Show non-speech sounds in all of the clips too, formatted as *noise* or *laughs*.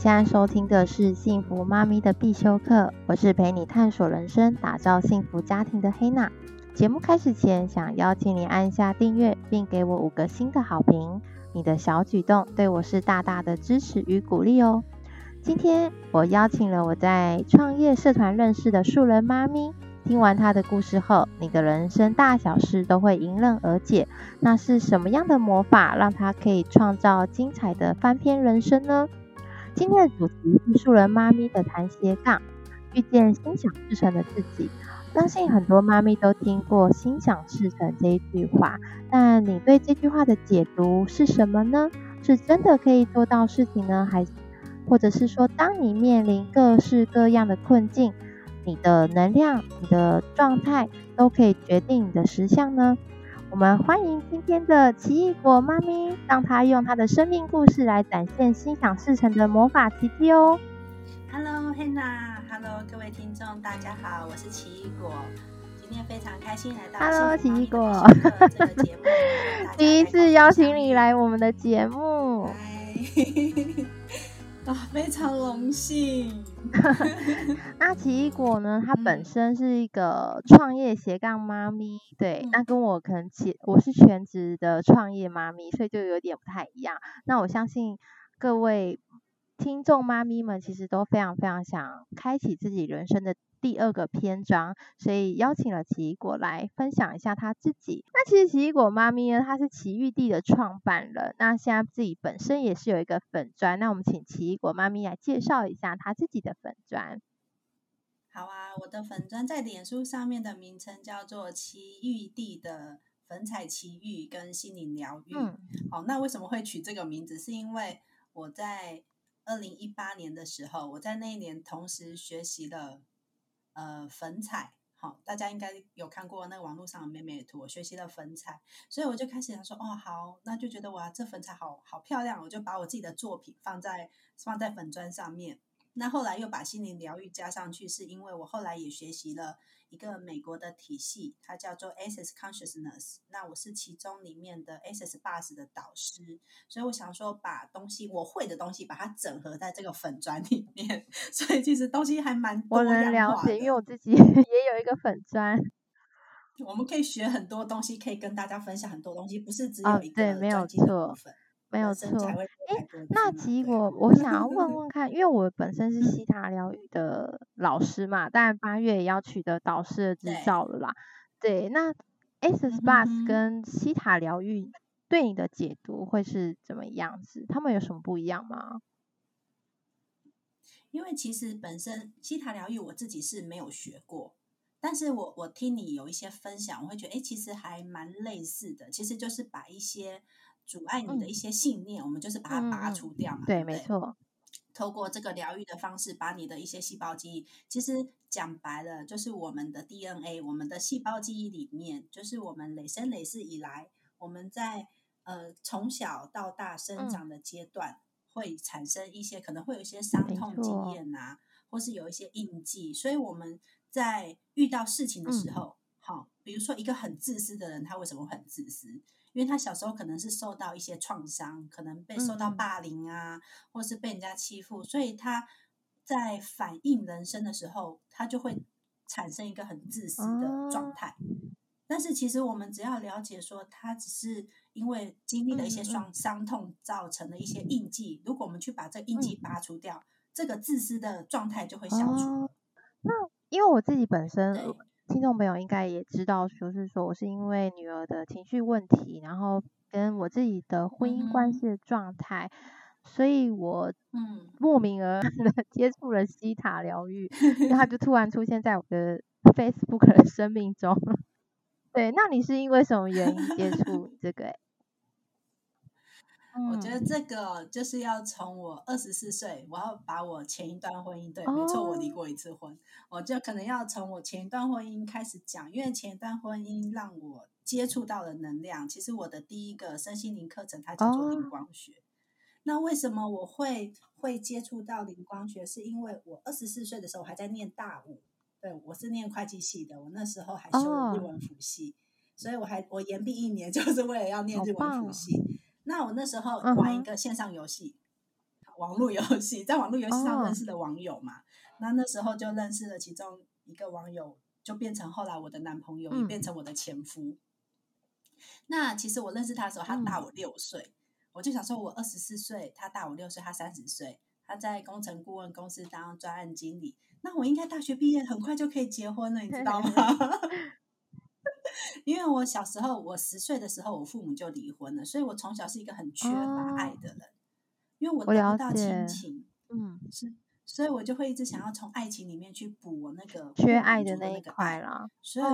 现在收听的是《幸福妈咪的必修课》，我是陪你探索人生、打造幸福家庭的黑娜。节目开始前，想邀请你按下订阅，并给我五个新的好评。你的小举动对我是大大的支持与鼓励哦。今天我邀请了我在创业社团认识的素人妈咪。听完她的故事后，你的人生大小事都会迎刃而解。那是什么样的魔法，让她可以创造精彩的翻篇人生呢？今天的主题是素人妈咪的谈斜杠，遇见心想事成的自己。相信很多妈咪都听过“心想事成”这一句话，但你对这句话的解读是什么呢？是真的可以做到事情呢，还或者是说，当你面临各式各样的困境，你的能量、你的状态都可以决定你的实相呢？我们欢迎今天的奇异果妈咪，让她用她的生命故事来展现心想事成的魔法奇迹哦。Hello，Hannah，Hello，各位听众，大家好，我是奇异果，今天非常开心来到 Hello 奇异果这个节目，第一次邀请你来我们的节目。啊，*laughs* 非常荣幸。*laughs* 那奇异果呢？它本身是一个创业斜杠妈咪，对，那跟我可能其我是全职的创业妈咪，所以就有点不太一样。那我相信各位听众妈咪们其实都非常非常想开启自己人生的。第二个篇章，所以邀请了奇异果来分享一下他自己。那其实奇异果妈咪呢，她是奇遇地的创办人，那现在自己本身也是有一个粉砖。那我们请奇异果妈咪来介绍一下她自己的粉砖。好啊，我的粉砖在脸书上面的名称叫做奇遇地的粉彩奇遇跟心灵疗愈。嗯，好，那为什么会取这个名字？是因为我在二零一八年的时候，我在那一年同时学习了。呃，粉彩，好，大家应该有看过那个网络上的美美图。我学习了粉彩，所以我就开始想说，哦，好，那就觉得哇，这粉彩好好漂亮，我就把我自己的作品放在放在粉砖上面。那后来又把心灵疗愈加上去，是因为我后来也学习了一个美国的体系，它叫做 Access Consciousness。那我是其中里面的 Access Bus 的导师，所以我想说把东西我会的东西把它整合在这个粉砖里面，*laughs* 所以其实东西还蛮多的。我能了解，因为我自己 *laughs* 也有一个粉砖，我们可以学很多东西，可以跟大家分享很多东西，不是只有一个、哦、对，没有错。没有错，诶，那奇异果，我想要问问看，因为我本身是西塔疗愈的老师嘛，当然八月也要取得导师的执照了啦。对，对那 Access Bars 跟西塔疗愈对你的解读会是怎么样子？他们有什么不一样吗？因为其实本身西塔疗愈我自己是没有学过，但是我我听你有一些分享，我会觉得，诶，其实还蛮类似的，其实就是把一些。阻碍你的一些信念，嗯、我们就是把它拔除掉嘛。嗯、对，没错。透过这个疗愈的方式，把你的一些细胞记忆，其实讲白了，就是我们的 DNA，我们的细胞记忆里面，就是我们累生累世以来，我们在呃从小到大生长的阶段，嗯、会产生一些可能会有一些伤痛经验啊，或是有一些印记，所以我们在遇到事情的时候，好、嗯，比如说一个很自私的人，他为什么很自私？因为他小时候可能是受到一些创伤，可能被受到霸凌啊，嗯、或是被人家欺负，所以他在反映人生的时候，他就会产生一个很自私的状态。嗯、但是其实我们只要了解说，他只是因为经历了一些伤伤痛造成的一些印记。如果我们去把这印记拔除掉，嗯、这个自私的状态就会消除。哦、那因为我自己本身。听众朋友应该也知道，就是说我是因为女儿的情绪问题，然后跟我自己的婚姻关系的状态，嗯、所以我嗯莫名而的 *laughs* 接触了西塔疗愈，*laughs* 然后就突然出现在我的 Facebook 的生命中。*laughs* 对，那你是因为什么原因接触这个？我觉得这个就是要从我二十四岁，我要把我前一段婚姻，对，没错，我离过一次婚，我就可能要从我前一段婚姻开始讲，因为前一段婚姻让我接触到了能量。其实我的第一个身心灵课程，它叫做灵光学。那为什么我会会接触到灵光学？是因为我二十四岁的时候还在念大五，对，我是念会计系的，我那时候还修了日文辅系，所以我还我延毕一年，*laughs* 就是为了要念日文辅系。那我那时候玩一个线上游戏，网络游戏，*laughs* 在网络游戏上认识的网友嘛。哦、那那时候就认识了其中一个网友，就变成后来我的男朋友，嗯、也变成我的前夫。那其实我认识他的时候，他大我六岁，嗯、我就想说，我二十四岁，他大我六岁，他三十岁，他在工程顾问公司当专案经理，那我应该大学毕业很快就可以结婚了，你知道吗？*laughs* 因为我小时候，我十岁的时候，我父母就离婚了，所以我从小是一个很缺乏爱的人，哦、因为我得不到亲情，嗯，是。所以我就会一直想要从爱情里面去补我那个缺爱的那一块啦。所以，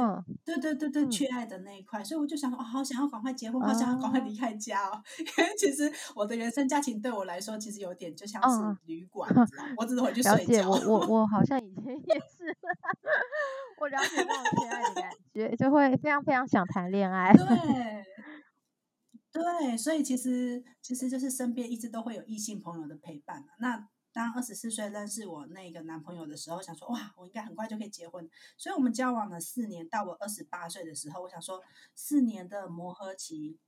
对对对对，缺爱的那一块。所以我就想说，哦，好想要赶快结婚，好想要赶快离开家哦。*laughs* 因为其实我的原生家庭对我来说，其实有点就像是旅馆，我只是回去睡觉。我我我好像以前 *laughs* 也是，我了解那种缺爱的感觉，就会非常非常想谈恋爱。对，*laughs* 对，所以其实其实就是身边一直都会有异性朋友的陪伴。那。当二十四岁认识我那个男朋友的时候，想说哇，我应该很快就可以结婚，所以我们交往了四年。到我二十八岁的时候，我想说四年的磨合期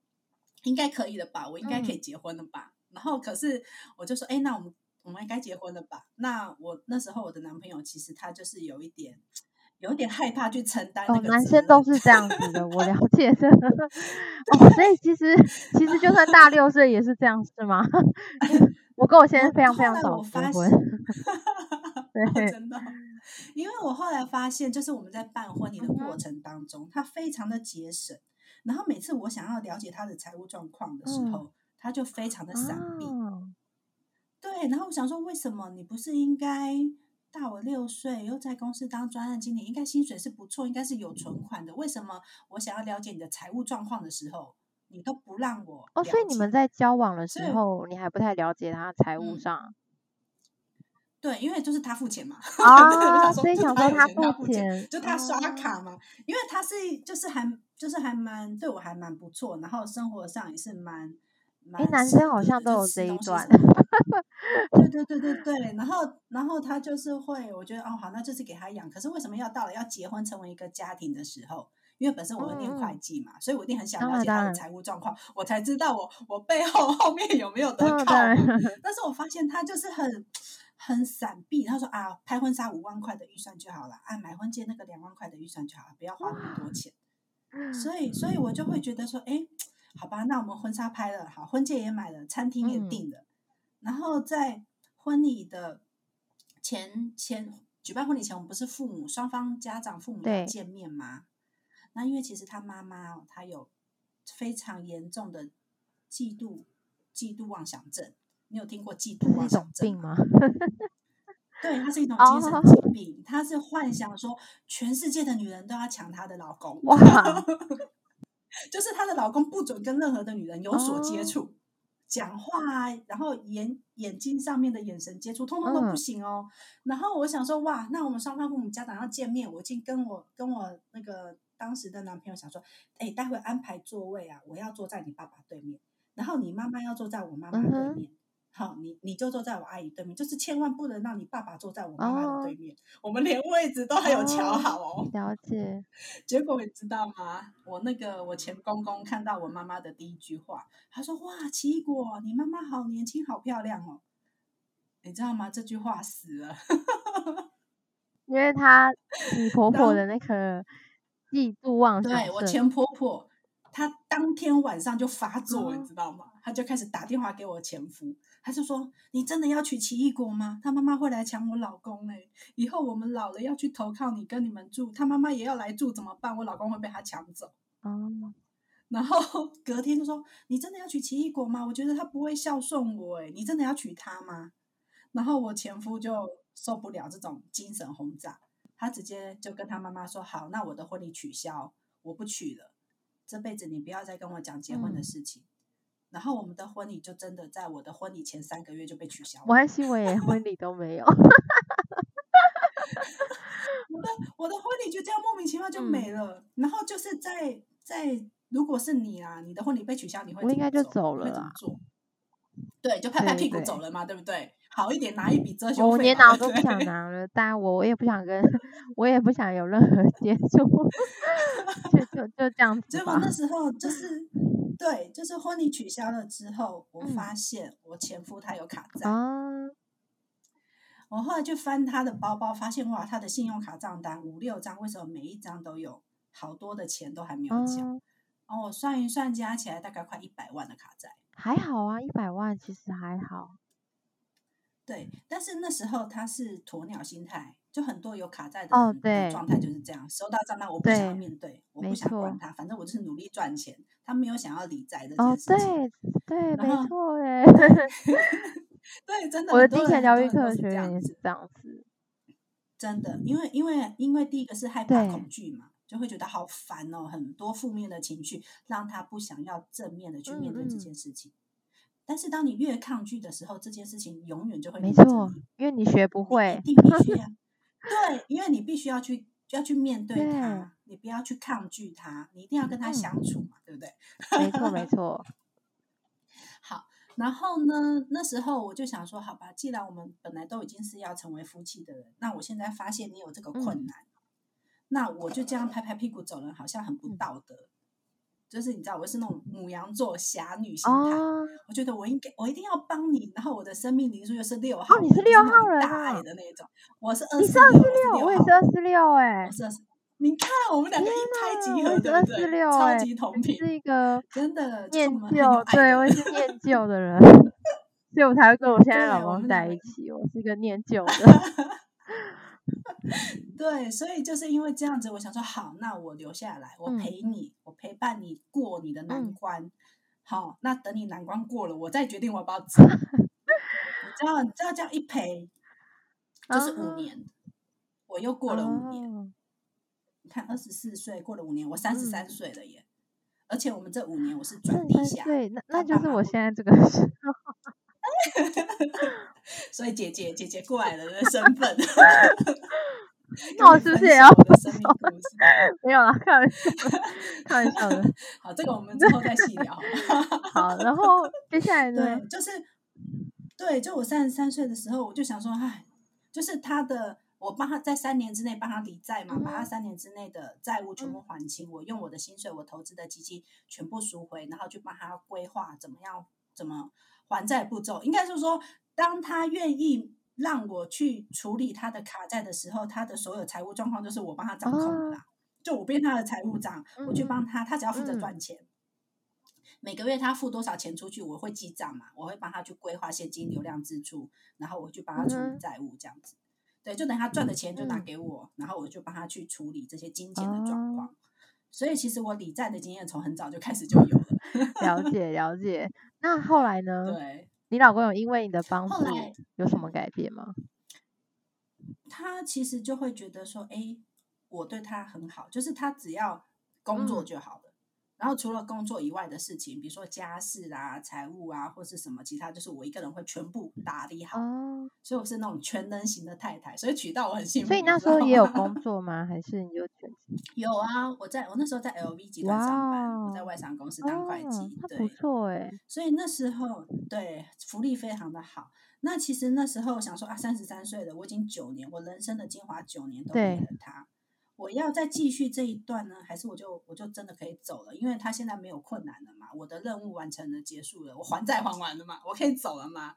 应该可以了吧，我应该可以结婚了吧。嗯、然后可是我就说，哎，那我们我们应该结婚了吧？那我那时候我的男朋友其实他就是有一点有一点害怕去承担、哦。男生都是这样子的，我了 *laughs* 解的。哦，所以其实其实就算大六岁也是这样，是吗？*laughs* 我跟我先生非常非常早结婚，对，*laughs* 真的，因为我后来发现，就是我们在办婚礼的过程当中，嗯、他非常的节省，然后每次我想要了解他的财务状况的时候，嗯、他就非常的闪避。哦、对，然后我想说，为什么你不是应该大我六岁，又在公司当专案经理，应该薪水是不错，应该是有存款的，为什么我想要了解你的财务状况的时候？你都不让我哦，所以你们在交往的时候，你还不太了解他财务上、嗯。对，因为就是他付钱嘛。*laughs* 啊，所以想说他付钱，就他刷卡嘛。啊、因为他是就是还就是还蛮对我还蛮不错，然后生活上也是蛮蛮。哎，男生好像都有这一段。*laughs* 对对对对对，然后然后他就是会，我觉得哦好，那就是给他养。可是为什么要到了要结婚成为一个家庭的时候？因为本身我有念会计嘛，嗯、所以我一定很想了解他的财务状况，我才知道我我背后 *laughs* 后面有没有得靠。但是我发现他就是很很闪避，他说啊，拍婚纱五万块的预算就好了，啊，买婚戒那个两万块的预算就好了，不要花那么多钱。*laughs* 所以，所以我就会觉得说，哎，好吧，那我们婚纱拍了，好，婚戒也买了，餐厅也订了，嗯、然后在婚礼的前前举办婚礼前，我们不是父母双方家长父母要见面吗？那因为其实他妈妈哦，他有非常严重的嫉妒嫉妒妄想症。你有听过嫉妒妄想症吗？*laughs* 对，它是一种精神疾病。他是幻想说全世界的女人都要抢她的老公，哇！*laughs* 就是她的老公不准跟任何的女人有所接触，讲话啊，然后眼眼睛上面的眼神接触，通通都不行哦。然后我想说，哇，那我们双方父母家长要见面，我已经跟我跟我那个。当时的男朋友想说：“哎，待会安排座位啊，我要坐在你爸爸对面，然后你妈妈要坐在我妈妈对面，好，你你就坐在我阿姨对面，就是千万不能让你爸爸坐在我妈妈的对面，哦、我们连位置都还有瞧好哦。哦”了解。*laughs* 结果你知道吗？我那个我前公公看到我妈妈的第一句话，他说：“哇，奇异果，你妈妈好年轻，好漂亮哦。”你知道吗？这句话死了，*laughs* 因为他你婆婆的那个。嫉妒妄想，对，我前婆婆，她当天晚上就发作，嗯、你知道吗？他就开始打电话给我前夫，他就说：“你真的要娶奇异果吗？他妈妈会来抢我老公哎、欸！以后我们老了要去投靠你，跟你们住，他妈妈也要来住，怎么办？我老公会被他抢走。”嗯，然后 *laughs* 隔天就说：“你真的要娶奇异果吗？我觉得他不会孝顺我哎、欸，你真的要娶她吗？”然后我前夫就受不了这种精神轰炸。他直接就跟他妈妈说：“好，那我的婚礼取消，我不娶了。这辈子你不要再跟我讲结婚的事情。嗯”然后我们的婚礼就真的在我的婚礼前三个月就被取消了。我还以为 *laughs* 婚礼都没有。我的我的婚礼就这样莫名其妙就没了。嗯、然后就是在在，如果是你啊，你的婚礼被取消，你会？我应该就走了。会怎么做？对，就拍拍屁股走了嘛，对，对，对不对？好一点，拿一笔遮羞费。我连拿都不想拿了，但我我也不想跟，*laughs* 我也不想有任何接触，*laughs* 就就就这样子。结果那时候就是，对，就是婚礼取消了之后，我发现我前夫他有卡债。嗯、我后来就翻他的包包，发现哇，他的信用卡账单五六张，为什么每一张都有好多的钱都还没有缴？嗯哦，我算一算，加起来大概快一百万的卡债，还好啊，一百万其实还好。对，但是那时候他是鸵鸟心态，就很多有卡债的哦，对，状态就是这样，收到账单我不想要面对，我不想管他，反正我就是努力赚钱，他没有想要理财的这件事情。哦，对，对，没错，哎，对，真的，我的金钱疗愈课学员也是这样子，真的，因为因为因为第一个是害怕恐惧嘛。就会觉得好烦哦，很多负面的情绪让他不想要正面的去面对这件事情。嗯嗯，但是当你越抗拒的时候，这件事情永远就会没错，因为你学不会，你一定必须要对，因为你必须要去要去面对他，对你不要去抗拒他，你一定要跟他相处嘛，嗯、对不对？*laughs* 没错，没错。好，然后呢，那时候我就想说，好吧，既然我们本来都已经是要成为夫妻的人，那我现在发现你有这个困难。嗯那我就这样拍拍屁股走人，好像很不道德。嗯、就是你知道，我是那种母羊座侠女心态，哦、我觉得我应该，我一定要帮你。然后我的生命灵数又是六号，哦，你是六号人啊，大爱的那种。我是二，你是二四六，我也是二四六，哎，我是二四。你看我们两个一拍即合，对不对？超级同频，是一个真的念旧，对，我是念旧的人，*laughs* 所以我才会跟我现在老公在一起。我是一个念旧的。*laughs* *laughs* 对，所以就是因为这样子，我想说好，那我留下来，我陪你，嗯、我陪伴你过你的难关。嗯、好，那等你难关过了，我再决定我要不要走。你知道，你知道这样一陪就是五年，啊、我又过了五年。啊、你看，二十四岁过了五年，我三十三岁了耶！嗯、而且我们这五年我是转地下，对，那那就是我现在这个时候。*laughs* 所以姐姐姐姐过来了的身份，*laughs* 那我是不是也要我的生命故事？*laughs* 没有啦，开玩笑，开玩笑的。好，这个我们之后再细聊。好，然后接下来呢？就是对，就我三十三岁的时候，我就想说，哎，就是他的，我帮他在三年之内帮他抵债嘛，把他三年之内的债务全部还清，我用我的薪水，我投资的基金全部赎回，然后去帮他规划怎么样，怎么。还债步骤应该是说，当他愿意让我去处理他的卡债的时候，他的所有财务状况都是我帮他掌控的啦。就我变他的财务长，我去帮他，他只要负责赚钱。每个月他付多少钱出去，我会记账嘛，我会帮他去规划现金流量支出，然后我去帮他处理债务这样子。对，就等他赚的钱就拿给我，然后我就帮他去处理这些金钱的状况。所以其实我理债的经验从很早就开始就有了。*laughs* 解了解，那后来呢？对，你老公有因为你的帮助有什么改变吗？他其实就会觉得说，哎，我对他很好，就是他只要工作就好了。嗯然后除了工作以外的事情，比如说家事啊、财务啊，或是什么其他，就是我一个人会全部打理好。哦，所以我是那种全能型的太太，所以娶到我很幸福。所以那时候也有工作 *laughs* 吗？还是你就全职？有啊，我在我那时候在 LV 集团上班，我在外商公司当会计，哦、对，不错哎。所以那时候对福利非常的好。那其实那时候想说啊，三十三岁了，我已经九年，我人生的精华九年都给了他。我要再继续这一段呢，还是我就我就真的可以走了？因为他现在没有困难了嘛，我的任务完成了，结束了，我还债还完了嘛，我可以走了嘛。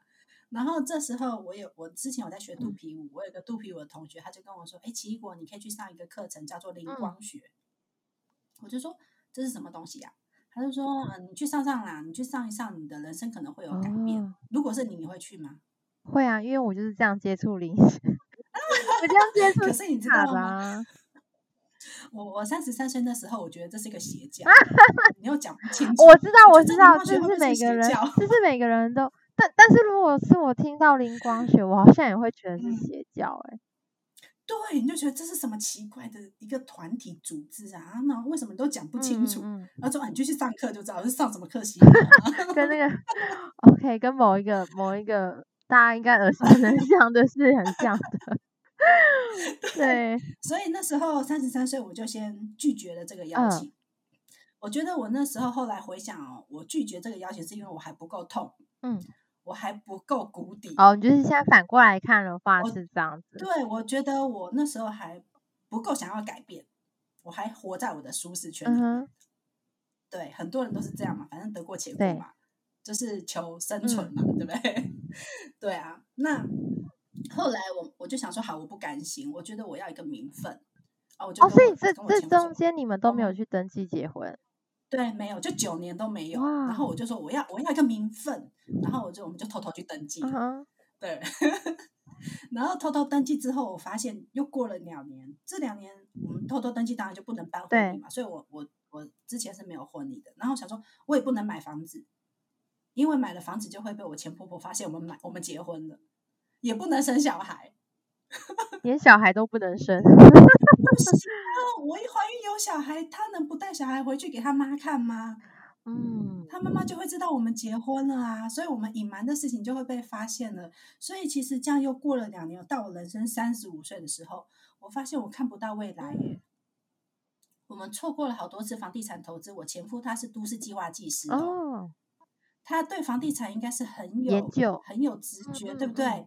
然后这时候我有我之前有在学肚皮舞，我有个肚皮舞的同学，他就跟我说：“哎，奇异果，你可以去上一个课程，叫做灵光学。”我就说：“这是什么东西呀？”他就说：“嗯，你去上上啦，你去上一上，你的人生可能会有改变。如果是你，你会去吗？”会啊，因为我就是这样接触灵，*laughs* 我这样接触，可是你知道吗？我我三十三岁那时候，我觉得这是一个邪教，*laughs* 你又讲不清楚。我知道，我知道，就是每个人，就是每个人都，但但是如果是我听到灵光学，我好像也会觉得是邪教，欸，哎、嗯，对，你就觉得这是什么奇怪的一个团体组织啊？那为什么都讲不清楚？嗯嗯、然后说啊，你就去上课就知道是上什么课系，*laughs* 跟那个 OK，跟某一个某一个大家应该耳熟能详的是很像的。*laughs* 对，所以那时候三十三岁，我就先拒绝了这个邀请。嗯、我觉得我那时候后来回想哦，我拒绝这个邀请是因为我还不够痛。嗯，我还不够谷底。哦，就是现在反过来看的话是这样子。对，我觉得我那时候还不够想要改变，我还活在我的舒适圈里面。嗯、对，很多人都是这样嘛，反正得过且过嘛，就是求生存嘛，嗯、对不对？*laughs* 对啊，那后来我我就想说，好，我不甘心，我觉得我要一个名分。哦，我就哦，所以这这中间你们都没有去登记结婚？对，没有，就九年都没有。然后我就说我要我要一个名分，然后我就我们就偷偷去登记。Uh huh. 对，*laughs* 然后偷偷登记之后，我发现又过了两年。这两年我们偷偷登记，当然就不能办婚礼嘛。所以我我我之前是没有婚礼的。然后想说，我也不能买房子，因为买了房子就会被我前婆婆发现我们买我们结婚了，也不能生小孩。*laughs* 连小孩都不能生，不行啊！我一怀孕有小孩，他能不带小孩回去给他妈看吗？嗯，他妈妈就会知道我们结婚了啊，所以我们隐瞒的事情就会被发现了。所以其实这样又过了两年，到我人生三十五岁的时候，我发现我看不到未来耶。我们错过了好多次房地产投资。我前夫他是都市计划技师哦，他对房地产应该是很有研究、很有直觉，对不对？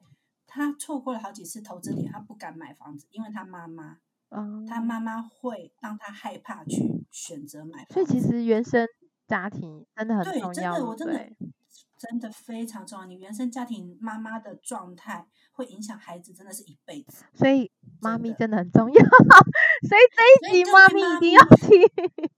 他错过了好几次投资点，他不敢买房子，因为他妈妈，嗯、他妈妈会让他害怕去选择买房子。所以其实原生家庭真的很重要，对，真的，我真的真的非常重要。你原生家庭妈妈的状态会影响孩子，真的是一辈子。所以妈咪真的很重要，*laughs* 所以这一集妈咪一定要听。*laughs*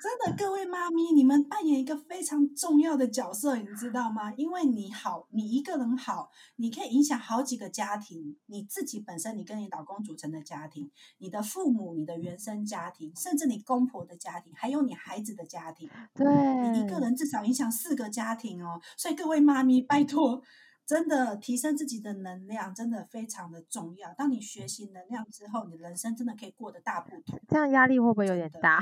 真的，各位妈咪，你们扮演一个非常重要的角色，你知道吗？因为你好，你一个人好，你可以影响好几个家庭。你自己本身，你跟你老公组成的家庭，你的父母，你的原生家庭，甚至你公婆的家庭，还有你孩子的家庭。对，你一个人至少影响四个家庭哦。所以各位妈咪，拜托。真的提升自己的能量，真的非常的重要。当你学习能量之后，你人生真的可以过得大不同。这样压力会不会有点大？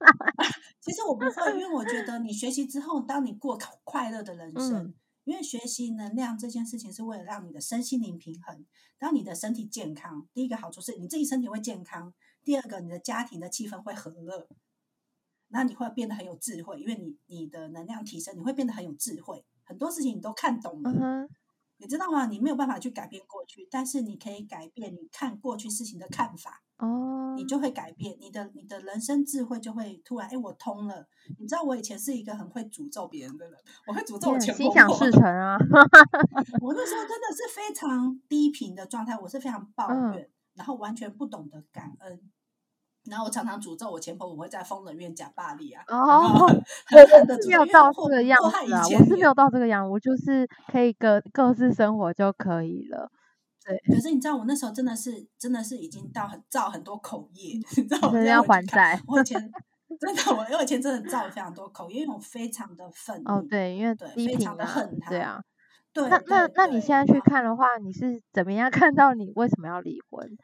*laughs* 其实我不会，因为我觉得你学习之后，当你过快乐的人生，嗯、因为学习能量这件事情是为了让你的身心灵平衡，让你的身体健康。第一个好处是你自己身体会健康，第二个你的家庭的气氛会和乐，那你会变得很有智慧，因为你你的能量提升，你会变得很有智慧。很多事情你都看懂了，uh. 你知道吗？你没有办法去改变过去，但是你可以改变你看过去事情的看法。哦，uh 你就会改变你的你的人生智慧就会突然哎，我通了。你知道我以前是一个很会诅咒别人的人，我会诅咒我。心想事 *laughs* 成啊！*laughs* 我那时候真的是非常低频的状态，我是非常抱怨，uh. 然后完全不懂得感恩。然后我常常诅咒我前婆我会在疯人院假霸力啊！哦，*laughs* 没有到这个样子啊，我是没有到这个样，我就是可以各各自生活就可以了。对，可是你知道我那时候真的是真的是已经到很造很多口业，你知道吗？要还债。我以前 *laughs* 真的我以前真的造非常多口业，因为我非常的愤怒。哦，对，因为对非常的恨他。对啊，对。那那那你现在去看的话，你是怎么样看到你为什么要离婚？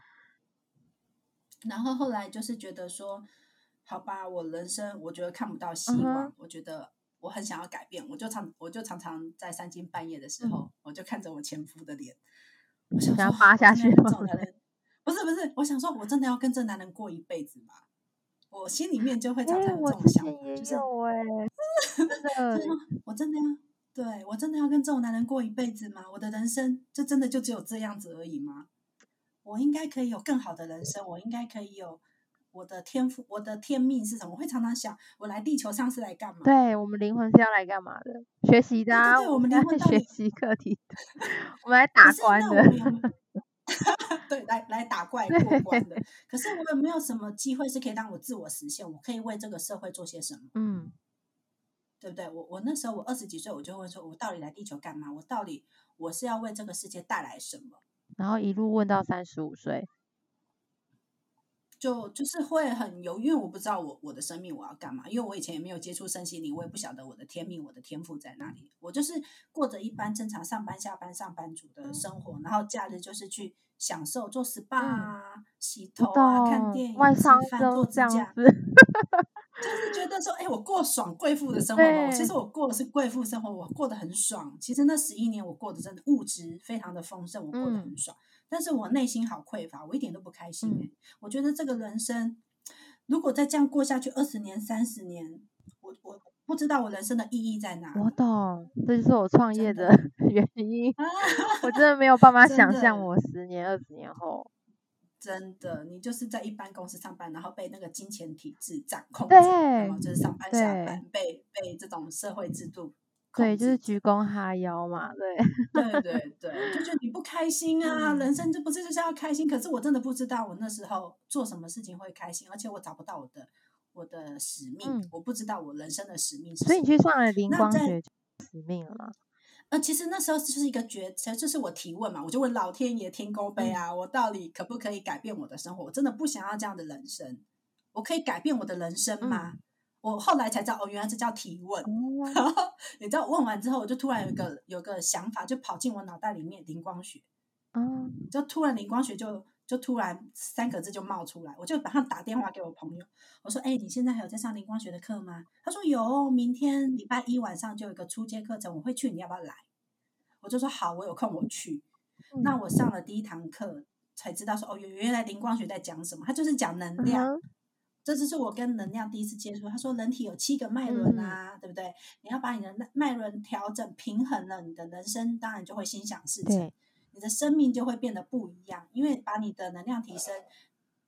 然后后来就是觉得说，好吧，我人生我觉得看不到希望，uh. 我觉得我很想要改变，我就常我就常常在三更半夜的时候，uh. 我就看着我前夫的脸，我想说发下去。不是不是，我想说我真的要跟这男人过一辈子吗？我心里面就会常常有这种想法，就是 *laughs* 我真的要对我真的要跟这种男人过一辈子吗？我的人生就真的就只有这样子而已吗？我应该可以有更好的人生，我应该可以有我的天赋，我的天命是什么？我会常常想，我来地球上是来干嘛？对，我们灵魂是要来干嘛的？学习的啊！对，对，对，我们灵魂学习课题的，*laughs* 我们来打怪的。*laughs* 对，来来打怪 *laughs* 过关的。可是我有没有什么机会是可以让我自我实现？我可以为这个社会做些什么？嗯，对不对？我我那时候我二十几岁，我就会说，我到底来地球干嘛？我到底我是要为这个世界带来什么？然后一路问到三十五岁，就就是会很犹豫，我不知道我我的生命我要干嘛，因为我以前也没有接触身心灵，我也不晓得我的天命、我的天赋在哪里。我就是过着一般正常上班、下班、上班族的生活，然后假日就是去享受做 SPA 啊、嗯、洗头啊、看电影、外吃饭、做指甲。*laughs* 就是觉得说，哎、欸，我过爽贵妇的生活其实我过的是贵妇生活，我过得很爽。其实那十一年我过得真的物质非常的丰盛，我过得很爽。嗯、但是我内心好匮乏，我一点都不开心、欸。嗯、我觉得这个人生如果再这样过下去二十年、三十年，我我不知道我人生的意义在哪。我懂，这就是我创业的 *laughs* 原因。*laughs* 我真的没有办法想象我十年、二十年后。真的，你就是在一般公司上班，然后被那个金钱体制掌控，对，然后就是上班下班被被这种社会制度。对，就是鞠躬哈腰嘛，对，对对对，就觉得你不开心啊，嗯、人生就不是就是要开心。可是我真的不知道我那时候做什么事情会开心，而且我找不到我的我的使命，嗯、我不知道我人生的使命是什么。所以你去上了灵光学使命了吗？呃，其实那时候就是一个觉，其实就是我提问嘛，我就问老天爷天公杯啊，嗯、我到底可不可以改变我的生活？我真的不想要这样的人生，我可以改变我的人生吗？嗯我后来才知道，哦，原来这叫提问。嗯、*laughs* 然后你知道，问完之后，我就突然有一个有个想法，就跑进我脑袋里面，灵光学。嗯，就突然灵光学就就突然三个字就冒出来，我就马上打电话给我朋友，我说：“哎、欸，你现在还有在上灵光学的课吗？”他说：“有，明天礼拜一晚上就有一个初阶课程，我会去，你要不要来？”我就说：“好，我有空我去。嗯”那我上了第一堂课，才知道说：“哦，原原来灵光学在讲什么？他就是讲能量。嗯”这就是我跟能量第一次接触。他说，人体有七个脉轮啊，嗯、对不对？你要把你的脉轮调整平衡了，你的人生当然就会心想事成，对你的生命就会变得不一样。因为把你的能量提升，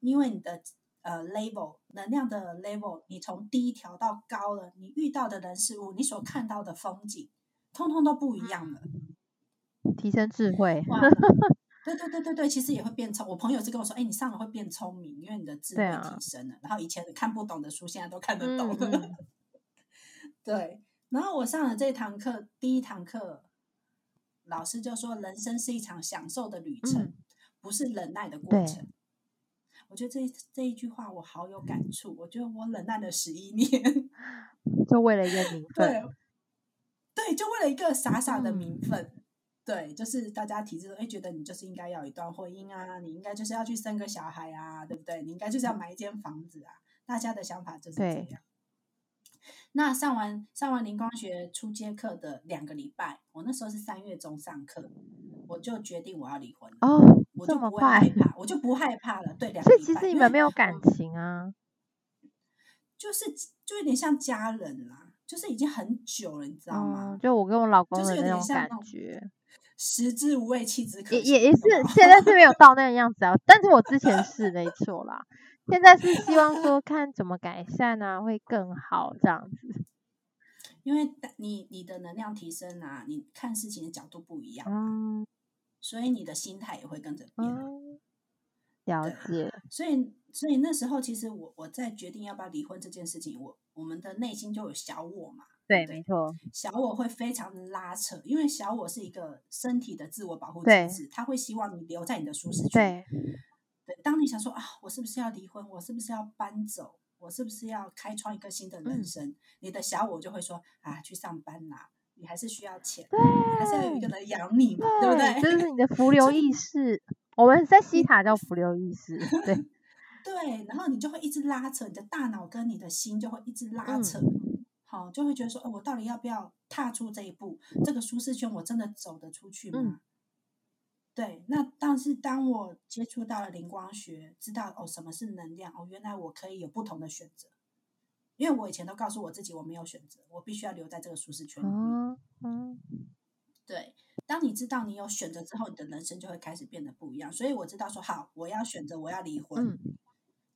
因为你的呃 level 能量的 level，你从低调到高了，你遇到的人事物，你所看到的风景，通通都不一样了。提升智慧。*laughs* 对对对对对，其实也会变聪。我朋友是跟我说，哎，你上了会变聪明，因为你的智慧提升了。啊、然后以前看不懂的书，现在都看得懂了。嗯、*laughs* 对，然后我上了这堂课，第一堂课，老师就说，人生是一场享受的旅程，嗯、不是忍耐的过程。我觉得这这一句话我好有感触。我觉得我忍耐了十一年，*laughs* 就为了一个名分。对，对，就为了一个傻傻的名分。嗯对，就是大家体制说，哎，觉得你就是应该要有一段婚姻啊，你应该就是要去生个小孩啊，对不对？你应该就是要买一间房子啊。大家的想法就是这样。对那上完上完灵光学初阶课的两个礼拜，我那时候是三月中上课，我就决定我要离婚哦，我就不会害怕，我就不害怕了。对，两个礼拜。所以其实你们没有感情啊，就是就有点像家人啦，就是已经很久了，你知道吗？嗯、就我跟我老公的那种感觉。食之无味，弃之可惜。也也也是，现在是没有到那个样子啊。但是我之前是没错啦。现在是希望说看怎么改善啊，会更好这样子。因为你你的能量提升啊，你看事情的角度不一样，嗯，所以你的心态也会跟着变。嗯，了解。所以所以那时候，其实我我在决定要不要离婚这件事情，我我们的内心就有小我嘛。对，没错，小我会非常的拉扯，因为小我是一个身体的自我保护机制，他会希望你留在你的舒适区。对，当你想说啊，我是不是要离婚？我是不是要搬走？我是不是要开创一个新的人生？你的小我就会说啊，去上班啦，你还是需要钱，还是要有一个人养你嘛，对不对？这是你的浮 *laughs* 流意识，我们在西塔叫浮流意识，对 *laughs* 对，然后你就会一直拉扯，你的大脑跟你的心就会一直拉扯。好，就会觉得说，哦，我到底要不要踏出这一步？这个舒适圈，我真的走得出去吗？嗯、对，那但是当我接触到了灵光学，知道哦，什么是能量？哦，原来我可以有不同的选择。因为我以前都告诉我自己，我没有选择，我必须要留在这个舒适圈里面。嗯，嗯对，当你知道你有选择之后，你的人生就会开始变得不一样。所以我知道说，好，我要选择，我要离婚。嗯、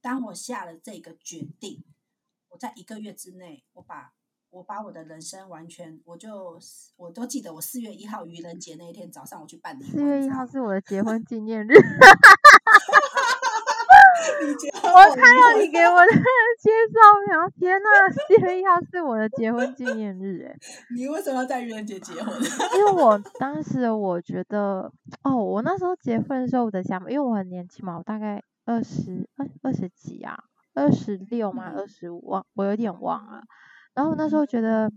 当我下了这个决定，我在一个月之内，我把。我把我的人生完全，我就我都记得，我四月一号愚人节那一天早上，我去办理。四月一号是我的结婚纪念日。*laughs* 我看到你给我的 *laughs* 介绍，然后天呐，四月一号是我的结婚纪念日，哎，你为什么要在愚人节结婚？*laughs* 因为我当时我觉得，哦，我那时候结婚的时候，我的想法，因为我很年轻嘛，我大概二十二二十几啊，二十六嘛，二十五，忘，我有点忘了。然后那时候觉得，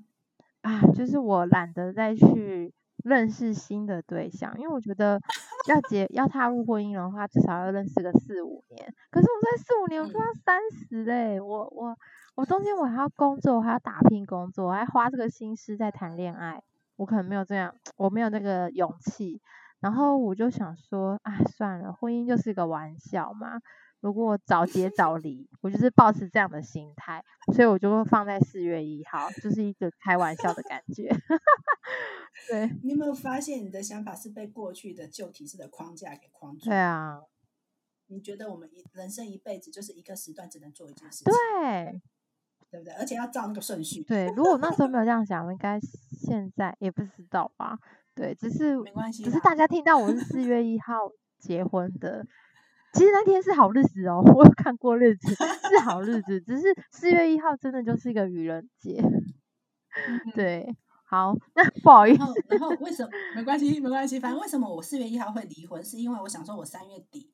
啊，就是我懒得再去认识新的对象，因为我觉得要结要踏入婚姻的话，至少要认识个四五年。可是我在四五年，我都要三十嘞，我我我中间我还要工作，我还要打拼工作，我还花这个心思在谈恋爱，我可能没有这样，我没有那个勇气。然后我就想说，哎，算了，婚姻就是个玩笑嘛。如果我早结早离，我就是保持这样的心态，所以我就会放在四月一号，就是一个开玩笑的感觉。*laughs* 对，你有没有发现你的想法是被过去的旧体制的框架给框住？对啊，你觉得我们一人生一辈子就是一个时段只能做一件事情，对，对不对？而且要照那个顺序。对，如果那时候没有这样想，我应该现在也不知道吧？对，只是没关系，只是大家听到我是四月一号结婚的。其实那天是好日子哦，*laughs* 我有看过日子，是好日子。只是四月一号真的就是一个愚人节。对，好，那不好意思。然后，为什么？没关系，没关系。反正为什么我四月一号会离婚，是因为我想说，我三月底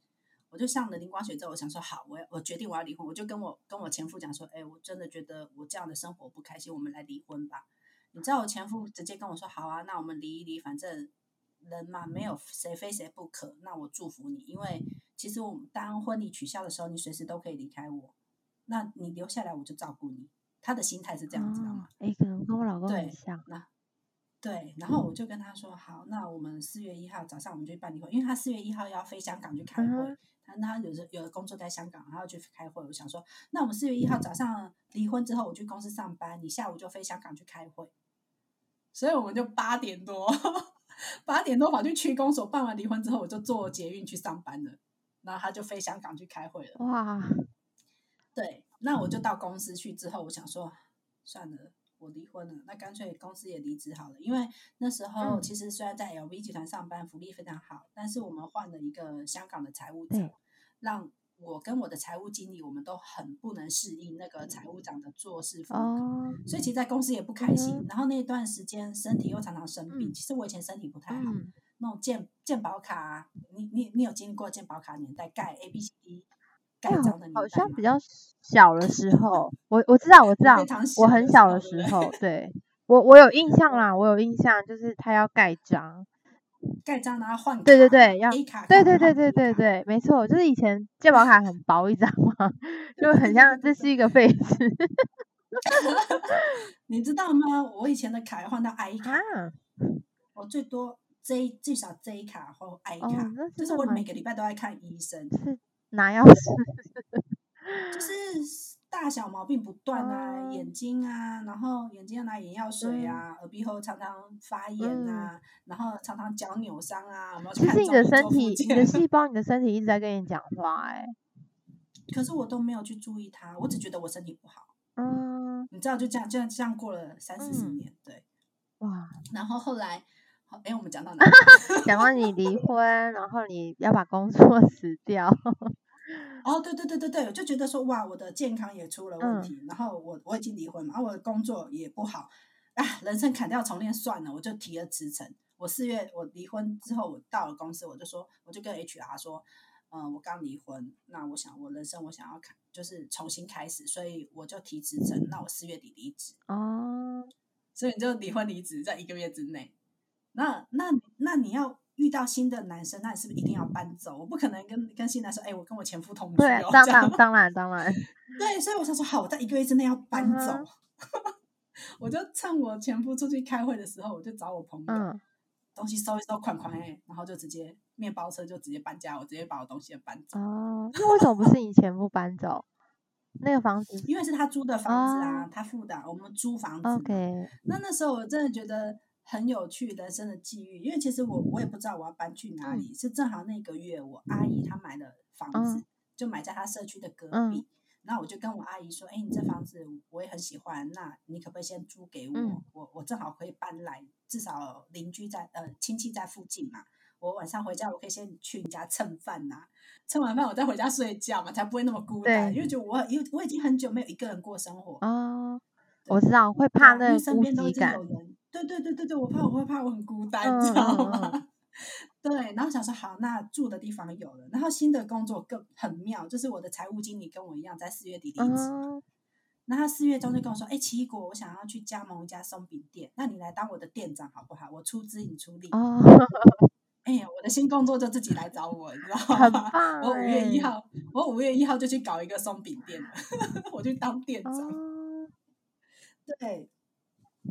我就上了灵光学之后，我想说，好，我要我决定我要离婚，我就跟我跟我前夫讲说，哎，我真的觉得我这样的生活不开心，我们来离婚吧。你知道我前夫直接跟我说，好啊，那我们离一离，反正人嘛，没有谁非谁不可。那我祝福你，因为。其实我们当婚礼取消的时候，你随时都可以离开我，那你留下来我就照顾你。他的心态是这样子的嘛？哎、哦，可能跟我老公很像。对，那对，然后我就跟他说，好，那我们四月一号早上我们就去办离婚，因为他四月一号要飞香港去开会，嗯、他他有时有的工作在香港，他要去开会。我想说，那我们四月一号早上离婚之后，我去公司上班，你下午就飞香港去开会，所以我们就八点多 *laughs* 八点多跑去区公所办完离婚之后，我就坐捷运去上班了。然后他就飞香港去开会了。哇，对，那我就到公司去之后，我想说，算了，我离婚了，那干脆公司也离职好了。因为那时候其实虽然在 LV 集团上班，福利非常好，但是我们换了一个香港的财务长，让我跟我的财务经理，我们都很不能适应那个财务长的做事风格，所以其实在公司也不开心。然后那段时间身体又常常生病，其实我以前身体不太好。那种健健保卡、啊，你你你有经历过健保卡年代盖 A B C D 盖章的年代吗？好像比较小的时候，我我知道我知道，我很小的时候，对我我有印象啦，我有印象，就是他要盖章，盖章然后换卡，对对对，要 A 卡，对对对对对对，没错，就是以前健保卡很薄一张嘛，就很像这是一个废纸，*laughs* 你知道吗？我以前的卡要换到 I 卡，我最多。J 至少 J 卡或 I 卡，哦、就是我每个礼拜都在看医生，是拿药水，就。*laughs* 是大小毛病不断啊，哦、眼睛啊，然后眼睛要拿眼药水啊，嗯、耳鼻喉常常发炎啊，嗯、然后常常脚扭伤啊？其实你的身体，你的细？*laughs* 胞，你的身体一直在跟你讲话、欸，哎，可是我都没有去注意它，我只觉得我身体不好，嗯，你知道，就这样，就这样，这样过了三四十年，嗯、对，哇，然后后来。哎，我们讲到哪？*laughs* *laughs* 讲到你离婚，然后你要把工作 *laughs* 辞掉。哦，对对对对对，我就觉得说，哇，我的健康也出了问题，嗯、然后我我已经离婚嘛，然后我的工作也不好，啊，人生砍掉重练算了，我就提了辞呈。我四月我离婚之后，我到了公司，我就说，我就跟 HR 说，嗯、呃，我刚离婚，那我想我人生我想要看，就是重新开始，所以我就提辞呈，那我四月底离职。哦，所以你就离婚离职在一个月之内。那那那你要遇到新的男生，那你是不是一定要搬走？我不可能跟跟新男生说，哎、欸，我跟我前夫同居。对，当然当然当然。*laughs* 对，所以我想说，好，我在一个月之内要搬走。Uh *laughs* huh. 我就趁我前夫出去开会的时候，我就找我朋友，uh. 东西收一收，款款哎，然后就直接面包车就直接搬家，我直接把我东西搬走。哦，uh, 那为什么不是你前夫搬走？那个房子？因为是他租的房子啊，uh. 他付的，我们租房子。OK。那那时候我真的觉得。很有趣人生的际遇，因为其实我我也不知道我要搬去哪里，嗯、是正好那个月我阿姨她买了房子，嗯、就买在她社区的隔壁，那、嗯、我就跟我阿姨说，哎，你这房子我也很喜欢，那你可不可以先租给我？嗯、我我正好可以搬来，至少邻居在呃亲戚在附近嘛，我晚上回家我可以先去你家蹭饭呐，蹭完饭我再回家睡觉嘛，才不会那么孤单，因为就我因为我已经很久没有一个人过生活哦，我知道会怕那个孤寂感。对对对对对，我怕我会怕我很孤单，你知道吗？*laughs* 对，然后想说好，那住的地方有了，然后新的工作更很妙，就是我的财务经理跟我一样，在四月底离职。那他四月中就跟我说：“哎，奇异果，我想要去加盟一家松饼店，那你来当我的店长好不好？我出资，你出力。”哎呀，我的新工作就自己来找我，你知道吗？我五月一号，我五月一号就去搞一个松饼店了，*laughs* 我去当店长。对。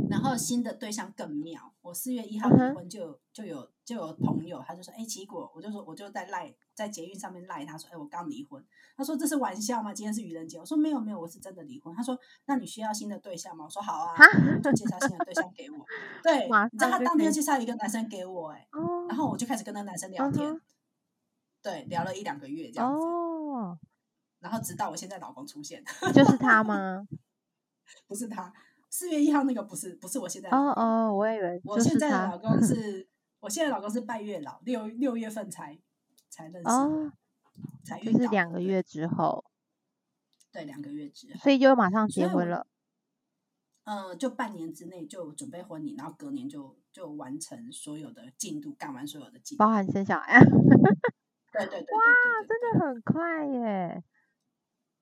然后新的对象更妙，我四月一号离婚就有、uh huh. 就有就有朋友，他就说，哎，奇果，我就说我就在赖在捷运上面赖他说，哎，我刚离婚，他说这是玩笑吗？今天是愚人节，我说没有没有，我是真的离婚。他说，那你需要新的对象吗？我说好啊，就介绍新的对象给我。*laughs* 对，你知道他当天介绍一个男生给我，哎，oh. 然后我就开始跟那个男生聊天，uh huh. 对，聊了一两个月这样子，oh. 然后直到我现在老公出现，就是他吗？*laughs* 不是他。四月一号那个不是不是我现在哦哦，我以为我现在的老公是，我现在老公是拜月老，六六月份才才认识，哦，才遇到，就是两个月之后，对，两个月之后，所以就马上结婚了。嗯，就半年之内就准备婚礼，然后隔年就就完成所有的进度，干完所有的进度，包含生小孩。*laughs* 对对对，哇，真的很快耶！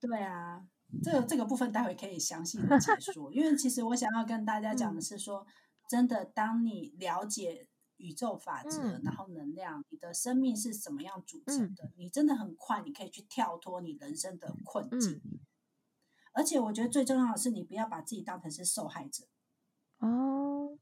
对啊。这个这个部分待会可以详细的解说，因为其实我想要跟大家讲的是说，真的，当你了解宇宙法则，嗯、然后能量，你的生命是怎么样组成的，嗯、你真的很快，你可以去跳脱你人生的困境。嗯、而且我觉得最重要的是，你不要把自己当成是受害者。哦。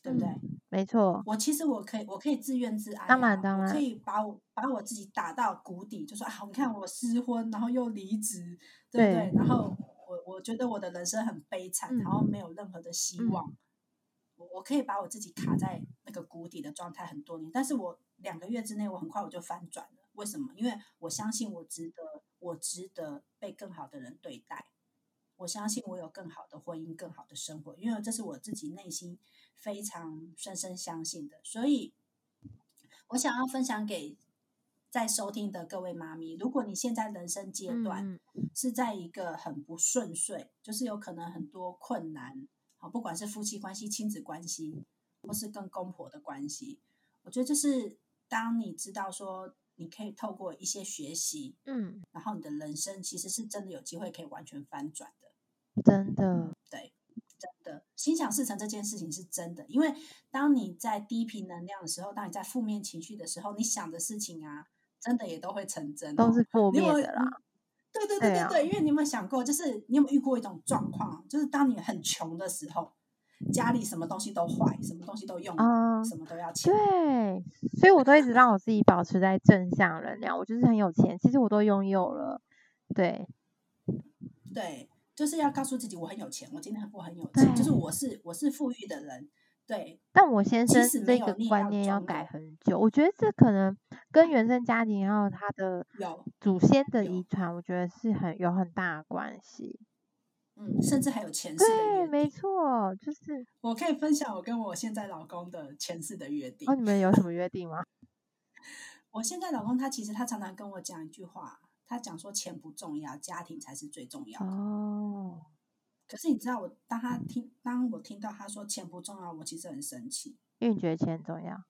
对不对？嗯、没错，我其实我可以，我可以自怨自艾、啊，当然当然，我可以把我把我自己打到谷底，就说啊，你看我失婚，然后又离职，对不对？对，然后我我觉得我的人生很悲惨，嗯、然后没有任何的希望。我、嗯、我可以把我自己卡在那个谷底的状态很多年，但是我两个月之内，我很快我就翻转了。为什么？因为我相信我值得，我值得被更好的人对待。我相信我有更好的婚姻，更好的生活，因为这是我自己内心非常深深相信的。所以，我想要分享给在收听的各位妈咪：如果你现在人生阶段是在一个很不顺遂，就是有可能很多困难，好，不管是夫妻关系、亲子关系，或是跟公婆的关系，我觉得就是当你知道说。你可以透过一些学习，嗯，然后你的人生其实是真的有机会可以完全翻转的，真的，对，真的，心想事成这件事情是真的，因为当你在低频能量的时候，当你在负面情绪的时候，你想的事情啊，真的也都会成真，都是负面的啦。对对对对对，对啊，因为你有没有想过，就是你有没有遇过一种状况，就是当你很穷的时候。家里什么东西都坏，什么东西都用，嗯，什么都要钱。对，所以我都一直让我自己保持在正向能量。我就是很有钱，其实我都拥有了。对，对，就是要告诉自己我很有钱，我今天我很有钱，就是我是我是富裕的人。对，但我先生这个观念要改很久。我觉得这可能跟原生家庭还有他的祖先的遗传，我觉得是很有很大的关系。嗯，甚至还有前世的约定。对，没错，就是我可以分享我跟我现在老公的前世的约定。哦，你们有什么约定吗？*laughs* 我现在老公他其实他常常跟我讲一句话，他讲说钱不重要，家庭才是最重要的。哦。可是你知道我当他听当我听到他说钱不重要，我其实很生气。因为你觉得钱重要？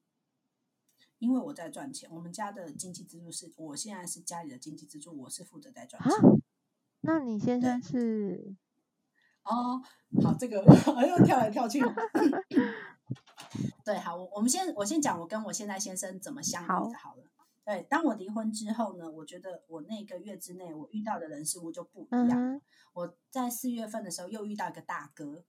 因为我在赚钱，我们家的经济支柱是我现在是家里的经济支柱，我是负责在赚钱。那你先生是？哦，好，这个 *laughs* 又跳来跳去。*coughs* 对，好，我我们先我先讲我跟我现在先生怎么相遇的，好了。好，对，当我离婚之后呢，我觉得我那个月之内我遇到的人事物就不一样。嗯、我在四月份的时候又遇到一个大哥，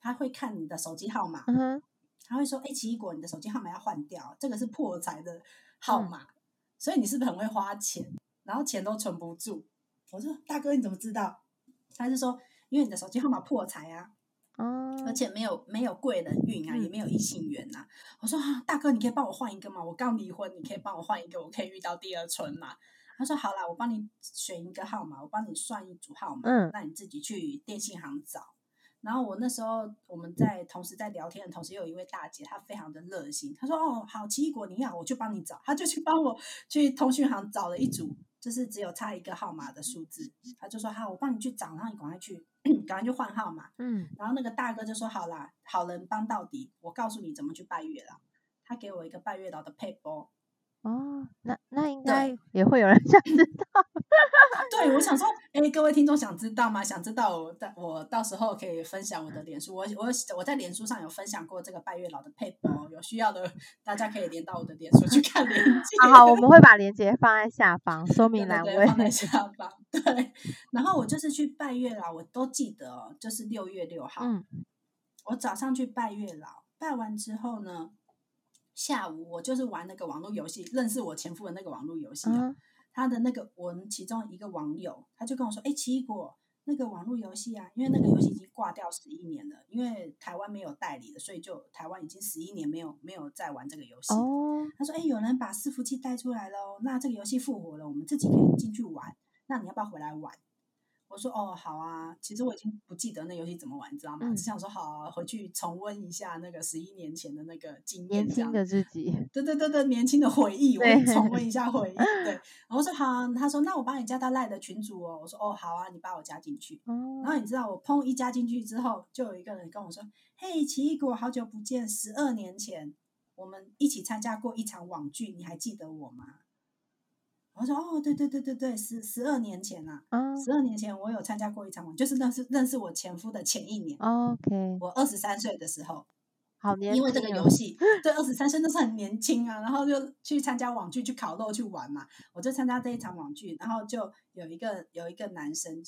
他会看你的手机号码，嗯、他会说：“哎，奇异果，你的手机号码要换掉，这个是破财的号码，嗯、所以你是不是很会花钱，然后钱都存不住？”我说：“大哥，你怎么知道？”他是说。因为你的手机号码破财啊，嗯、而且没有没有贵人运啊，嗯、也没有异性缘呐、啊。我说啊，大哥，你可以帮我换一个吗？我刚离婚，你可以帮我换一个，我可以遇到第二春嘛。他说好啦，我帮你选一个号码，我帮你算一组号码，嗯，那你自己去电信行找。然后我那时候我们在同时在聊天的同时，又有一位大姐，她非常的热心，她说哦好，奇异果你要，我去帮你找，她就去帮我去通讯行找了一组。就是只有差一个号码的数字，她就说好，我帮你去找，然后你赶快去，赶快去换号码。嗯，然后那个大哥就说好啦，好人帮到底，我告诉你怎么去拜月老。他给我一个拜月老的配包。哦，那那应该也会有人 *laughs* 想知道。对，*laughs* 对，我想说，哎，各位听众想知道吗？想知道我到我到时候可以分享我的脸书，我我我在脸书上有分享过这个拜月老的配包，有需要的大家可以连到我的脸书去看链接。好，好，我们会把链接放在下方说明 *laughs* 栏位，放在下方。*laughs* 对，然后我就是去拜月老，我都记得哦，就是六月六号。嗯。我早上去拜月老，拜完之后呢，下午我就是玩那个网络游戏，认识我前夫的那个网络游戏啊。嗯、他的那个我们其中一个网友，他就跟我说：“哎，奇异果。”那个网络游戏啊，因为那个游戏已经挂掉十一年了，因为台湾没有代理了，所以就台湾已经十一年没有没有再玩这个游戏。哦，他说：“哎，有人把伺服器带出来了，那这个游戏复活了，我们自己可以进去玩。那你要不要回来玩？”我说哦，好啊，其实我已经不记得那游戏怎么玩，你知道吗？嗯、只想说好、啊，回去重温一下那个十一年前的那个经验，年轻的自己，对对对对，年轻的回忆，我重温一下回忆。对，然后我说好、啊，他说那我帮你加到赖的群组哦。我说哦，好啊，你把我加进去。嗯、然后你知道我砰一加进去之后，就有一个人跟我说：“嘿，奇异果，好久不见，十二年前我们一起参加过一场网剧，你还记得我吗？”我说哦，对对对对对，十十二年前啊，十二、嗯、年前我有参加过一场，就是认识认识我前夫的前一年。OK，我二十三岁的时候，好年轻，因为这个游戏，对，二十三岁那是很年轻啊，然后就去参加网剧，去烤肉去玩嘛。我就参加这一场网剧，然后就有一个有一个男生，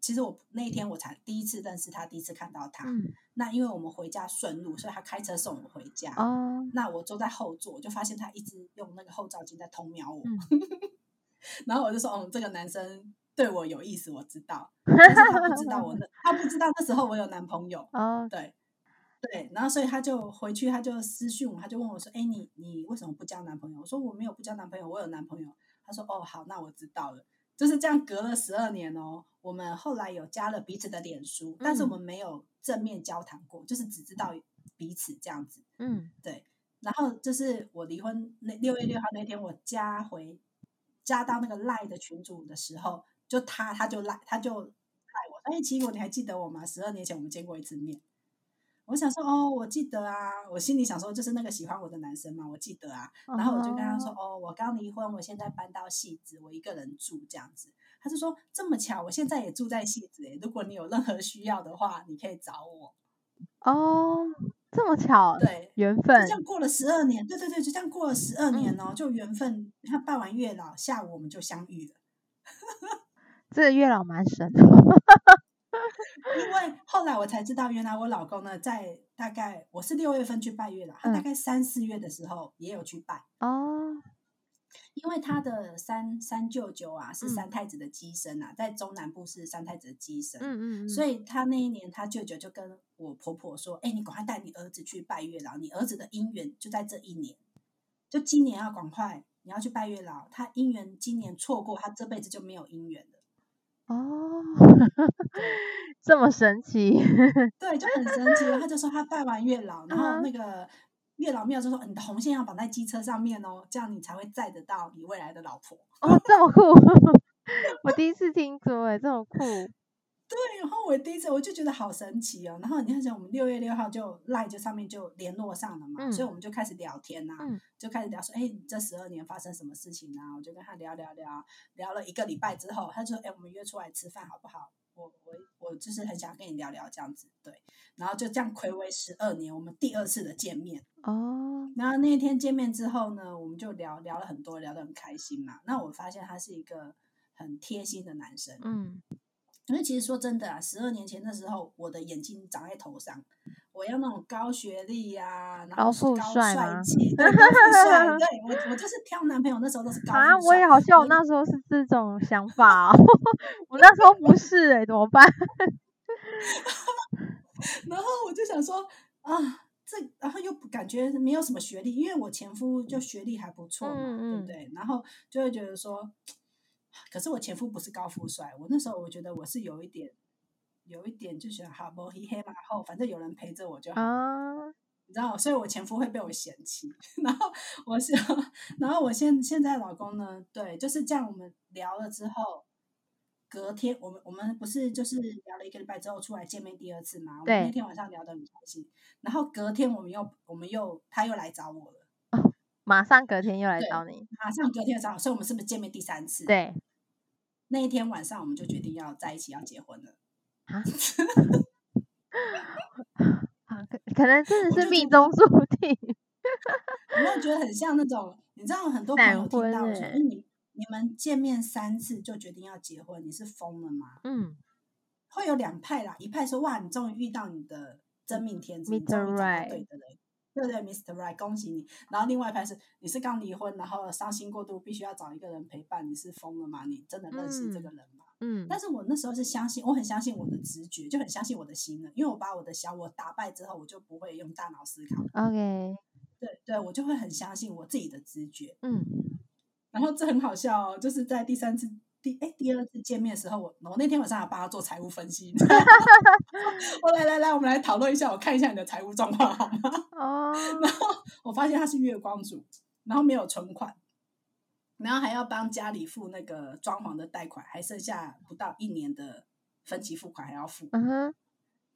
其实我那一天我才第一次认识他，第一次看到他。嗯、那因为我们回家顺路，所以他开车送我回家。哦，那我坐在后座，我就发现他一直用那个后照镜在偷瞄我。嗯 *laughs* *laughs* 然后我就说，嗯，这个男生对我有意思，我知道，但是他不知道我那，他不知道那时候我有男朋友。哦，对，对，然后所以他就回去，他就私讯我，他就问我说，哎，你你为什么不交男朋友？我说我没有不交男朋友，我有男朋友。他说，哦，好，那我知道了。就是这样，隔了十二年哦，我们后来有加了彼此的脸书，但是我们没有正面交谈过，就是只知道彼此这样子。嗯，对。然后就是我离婚那六月六号那天，我加回。加到那个赖的群组的时候，就他他就赖他就赖我，哎，奇果，你还记得我吗？十二年前我们见过一次面。我想说，哦，我记得啊。我心里想说，就是那个喜欢我的男生嘛，我记得啊。然后我就跟他说，哦，我刚离婚，我现在搬到戏子，我一个人住这样子。他就说，这么巧，我现在也住在戏子，哎，如果你有任何需要的话，你可以找我。哦。这么巧，对，缘分。就这样过了十二年，对对对，就这样过了十二年哦，嗯、就缘分。你看拜完月老，下午我们就相遇了。*laughs* 这个月老蛮神的，*laughs* 因为后来我才知道，原来我老公呢，在大概我是六月份去拜月老，他大概三四月的时候也有去拜哦。因为他的三三舅舅啊是三太子的乩身啊，嗯、在中南部是三太子的乩身，嗯嗯嗯，所以他那一年他舅舅就跟我婆婆说：“哎、欸，你赶快带你儿子去拜月老，你儿子的姻缘就在这一年，就今年要赶快，你要去拜月老，他姻缘今年错过，他这辈子就没有姻缘了。”哦，对 *laughs* 这么神奇，对，就很神奇。他就说他拜完月老，*laughs* 然后那个。月老庙就说：“你的红线要绑在机车上面哦，这样你才会载得到你未来的老婆。”哦，这么酷！*laughs* 我第一次听说，哎，这么酷。对，然后我第一次我就觉得好神奇哦。然后你看，像我们六月六号就赖就上面就联络上了嘛，嗯、所以我们就开始聊天呐、啊，嗯、就开始聊说：“哎，你这十二年发生什么事情啊？”我就跟他聊聊聊，聊了一个礼拜之后，他就说：“哎，我们约出来吃饭好不好？”我我我就是很想跟你聊聊这样子，对，然后就这样暌违十二年，我们第二次的见面哦。然后那一天见面之后呢，我们就聊聊了很多，聊得很开心嘛。那我发现他是一个很贴心的男生，嗯。因为其实说真的啊，十二年前那时候，我的眼睛长在头上，我要那种高学历呀、啊，然后高帅气，高 *laughs* 富帅，对我我就是挑男朋友那时候都是高。啊，我也好像我那时候是这种想法、哦，*laughs* 我那时候不是哎、欸，怎么办？*laughs* 然后我就想说啊，这然后又感觉没有什么学历，因为我前夫就学历还不错嘛，嗯嗯对不对？然后就会觉得说。可是我前夫不是高富帅，我那时候我觉得我是有一点，有一点就喜欢哈波黑黑马后，反正有人陪着我就好，啊、你知道，所以我前夫会被我嫌弃。*laughs* 然后我想，然后我现现在老公呢，对，就是这样。我们聊了之后，隔天我们我们不是就是聊了一个礼拜之后出来见面第二次嘛？对，我们那天晚上聊得很开心。然后隔天我们又我们又他又来找我了。马上隔天又来找你，马上隔天找我，所以我们是不是见面第三次？对，那一天晚上我们就决定要在一起，要结婚了。啊，*laughs* 可可能真的是命中注定。有没有觉得很像那种？你知道很多朋友听到说，你你们见面三次就决定要结婚，你是疯了吗？嗯，会有两派啦，一派说哇，你终于遇到你的。真命天子，Mr. Right，对的人。对对，Mr. Right，恭喜你。然后另外一派是，你是刚离婚，然后伤心过度，必须要找一个人陪伴。你是疯了吗？你真的认识这个人吗？嗯。但是我那时候是相信，我很相信我的直觉，就很相信我的心了。因为我把我的小我打败之后，我就不会用大脑思考。OK。对对，我就会很相信我自己的直觉。嗯。然后这很好笑哦，就是在第三次。第哎，第二次见面的时候，我我那天晚上还帮他做财务分析。*laughs* 我来来来，我们来讨论一下，我看一下你的财务状况好吗？*laughs* 哦。然后我发现他是月光族，然后没有存款，然后还要帮家里付那个装潢的贷款，还剩下不到一年的分期付款还要付。嗯哼。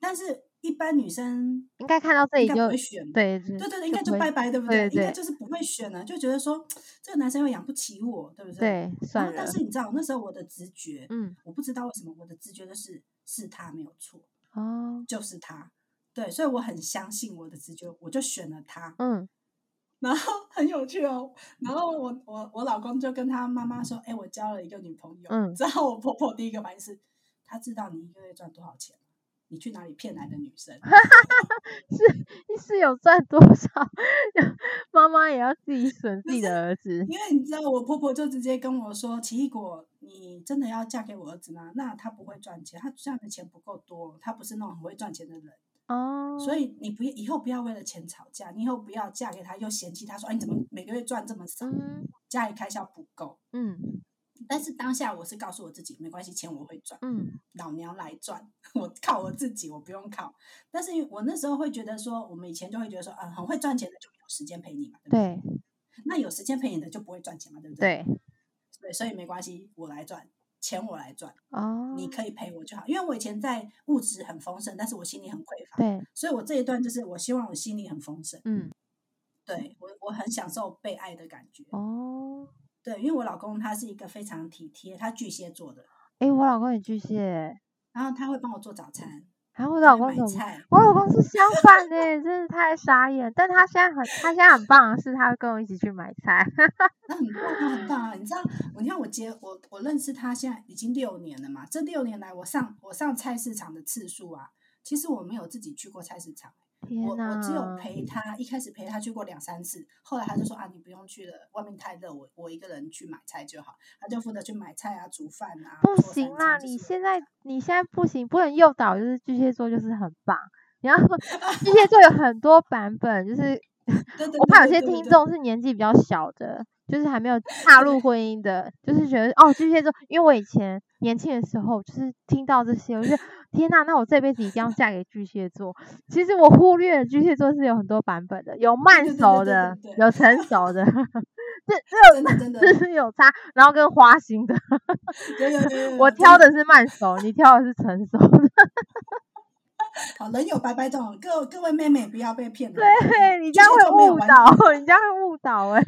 但是。一般女生应该看到这里就不会选，对对对对，应该就拜拜，对不对？应该就是不会选了，就觉得说这个男生又养不起我，对不对？对，算了。但是你知道，那时候我的直觉，嗯，我不知道为什么我的直觉就是是他没有错，哦，就是他，对，所以我很相信我的直觉，我就选了他，嗯。*laughs* 然后很有趣哦，然后我我我老公就跟他妈妈说：“哎，我交了一个女朋友。”嗯，然后我婆婆第一个反应是：“他知道你一个月赚多少钱？”你去哪里骗来的女生？*laughs* 是是有赚多少？*laughs* 妈妈也要自己损自己的儿子。因为你知道，我婆婆就直接跟我说：“奇异果，你真的要嫁给我儿子吗？那他不会赚钱，他赚的钱不够多，他不是那种很会赚钱的人。哦，所以你不以后不要为了钱吵架，你以后不要嫁给他又嫌弃他说：哎，你怎么每个月赚这么少？嗯，家里开销不够。嗯。”但是当下我是告诉我自己，没关系，钱我会赚，嗯，老娘来赚，*laughs* 我靠我自己，我不用靠。但是我那时候会觉得说，我们以前就会觉得说，啊，很会赚钱的就没有时间陪你嘛，对不对？对。那有时间陪你的就不会赚钱嘛，对不对？对。对，所以没关系，我来赚，钱我来赚。哦。你可以陪我就好，因为我以前在物质很丰盛，但是我心里很匮乏。对。所以我这一段就是我希望我心里很丰盛。嗯。对我，我很享受被爱的感觉。哦。对，因为我老公他是一个非常体贴，他巨蟹座的。哎，我老公也巨蟹，然后他会帮我做早餐。然后我老公怎么？我老公是相反的，真是太傻眼。但他现在很，他现在很棒的是，他会跟我一起去买菜。*laughs* 那很棒啊，很棒啊！你知道，我你看我结我我认识他现在已经六年了嘛？这六年来，我上我上菜市场的次数啊，其实我没有自己去过菜市场。我我只有陪他，一开始陪他去过两三次，后来他就说啊，你不用去了，外面太热，我我一个人去买菜就好。他就负责去买菜啊，煮饭啊。不行啦，你现在你现在不行，不能诱导，就是巨蟹座就是很棒。然后 *laughs* 巨蟹座有很多版本，就是我怕有些听众是年纪比较小的，就是还没有踏入婚姻的，就是觉得哦巨蟹座，因为我以前年轻的时候就是听到这些，我就觉得。天呐，那我这辈子一定要嫁给巨蟹座。其实我忽略了巨蟹座是有很多版本的，有慢熟的，对对对对对，有成熟的，*laughs* 这这有真的这是有差。然后跟花心的，我挑的是慢熟，你挑的是成熟的。好，人有百百种，各各位妹妹不要被骗了。对，你这样会误导，你这样会误导哎。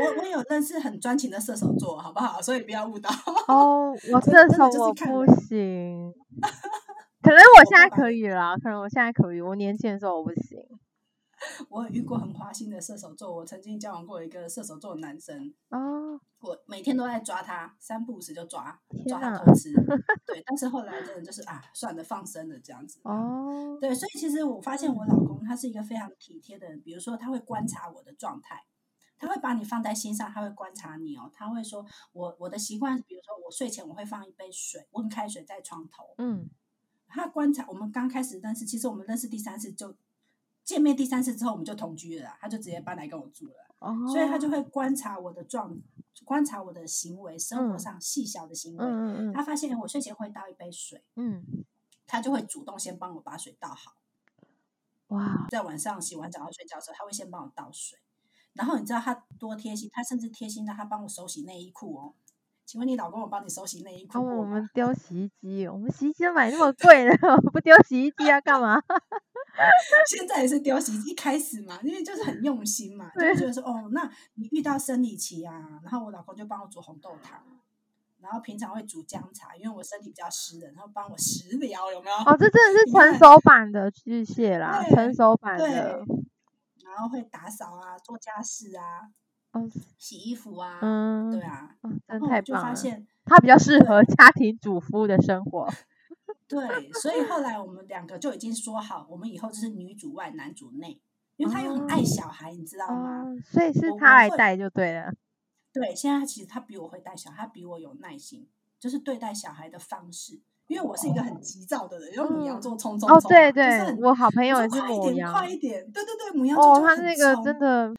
我我有认识很专情的射手座，好不好？所以不要误导。哦，我射手我不行。*laughs* 可能我现在可以了，可能我现在可以。我年轻的时候我不行。我有遇过很花心的射手座，我曾经交往过一个射手座的男生。哦。我每天都在抓他，三不五时就抓，抓他偷吃。对，但是后来真的就是啊，算了，放生了这样子。哦。对，所以其实我发现我老公他是一个非常体贴的人，比如说他会观察我的状态，他会把你放在心上，他会观察你哦，他会说我我的习惯，比如说我睡前我会放一杯水，温开水在床头。嗯。他观察我们刚开始认识，其实我们认识第三次就见面，第三次之后我们就同居了，他就直接搬来跟我住了。哦。所以他就会观察我的状，观察我的行为，生活上细小的行为。嗯嗯。他发现我睡前会倒一杯水。嗯。他就会主动先帮我把水倒好。哇。在晚上洗完澡要睡觉的时候，他会先帮我倒水。然后你知道他多贴心？他甚至贴心到他帮我手洗内衣裤哦。请问你老公有帮你手洗内衣裤？哦，我们丢洗衣机，我们洗衣机都买那么贵的，*laughs* 不丢洗衣机啊干嘛？*laughs* 现在也是丢洗衣机，一开始嘛，因为就是很用心嘛，就觉得说哦，那你遇到生理期啊，然后我老公就帮我煮红豆汤，然后平常会煮姜茶，因为我身体比较湿的，然后帮我食疗，有没有？哦，这真的是成熟版的巨蟹啦，成熟版的。然后会打扫啊，做家事啊。哦，洗衣服啊，嗯，对啊，哦，真的太棒了。就发现他比较适合家庭主妇的生活。对，所以后来我们两个就已经说好，我们以后就是女主外，男主内，因为他又很爱小孩，你知道吗？所以是他来带就对了。对，现在其实他比我会带小孩，他比我有耐心，就是对待小孩的方式。因为我是一个很急躁的人，又母羊座冲冲冲。哦，对对，我好朋友也是母羊，快一点，对对对，母羊座。哦，他那个真的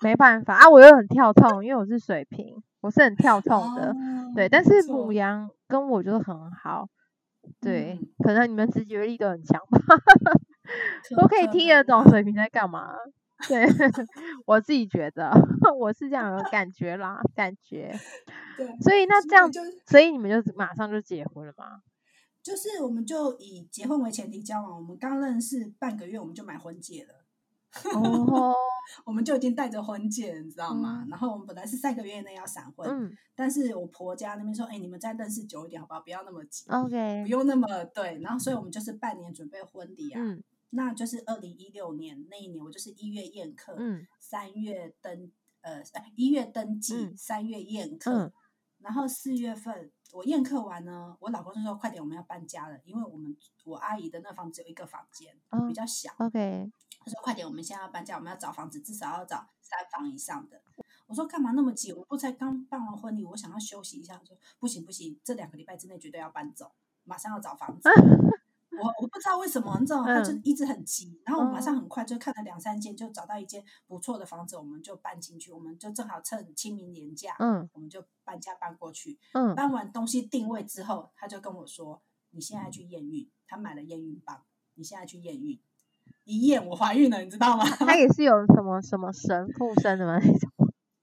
没办法啊，我又很跳痛，因为我是水瓶，我是很跳痛的。对，但是母羊跟我就很好。对，可能你们直觉力都很强吧，都可以听得懂水瓶在干嘛。对，*laughs* 我自己觉得我是这样的感觉啦，感觉。*laughs* 对，所以那这样，所以你们就马上就结婚了吗？就是，我们就以结婚为前提交往。我们刚认识半个月，我们就买婚戒了。哦，*laughs* 我们就已经带着婚戒，你知道吗？嗯、然后我们本来是三个月内要闪婚，嗯、但是我婆家那边说：“哎、欸，你们再认识久一点，好不好？不要那么急，OK，不用那么对。”然后，所以我们就是半年准备婚礼啊。嗯、那就是二零一六年那一年，我就是一月宴客，三、嗯、月登呃一月登记，三、嗯、月宴客，嗯、然后四月份。我宴客完呢，我老公就说：“快点，我们要搬家了，因为我们我阿姨的那房子有一个房间，比较小。Oh, OK，他说：快点，我们现在要搬家，我们要找房子，至少要找三房以上的。我说：干嘛那么急？我不才刚办完婚礼，我想要休息一下。说不行不行，这两个礼拜之内绝对要搬走，马上要找房子。*laughs* ”我我不知道为什么，你知道吗？他就一直很急，嗯、然后我马上很快就看了两三间，就找到一间不错的房子，我们就搬进去。我们就正好趁清明年假，嗯，我们就搬家搬过去。嗯，搬完东西定位之后，他就跟我说：“你现在去验孕。”他买了验孕棒，你现在去验孕。一验我怀孕了，你知道吗？他也是有什么什么神附身的吗？那种。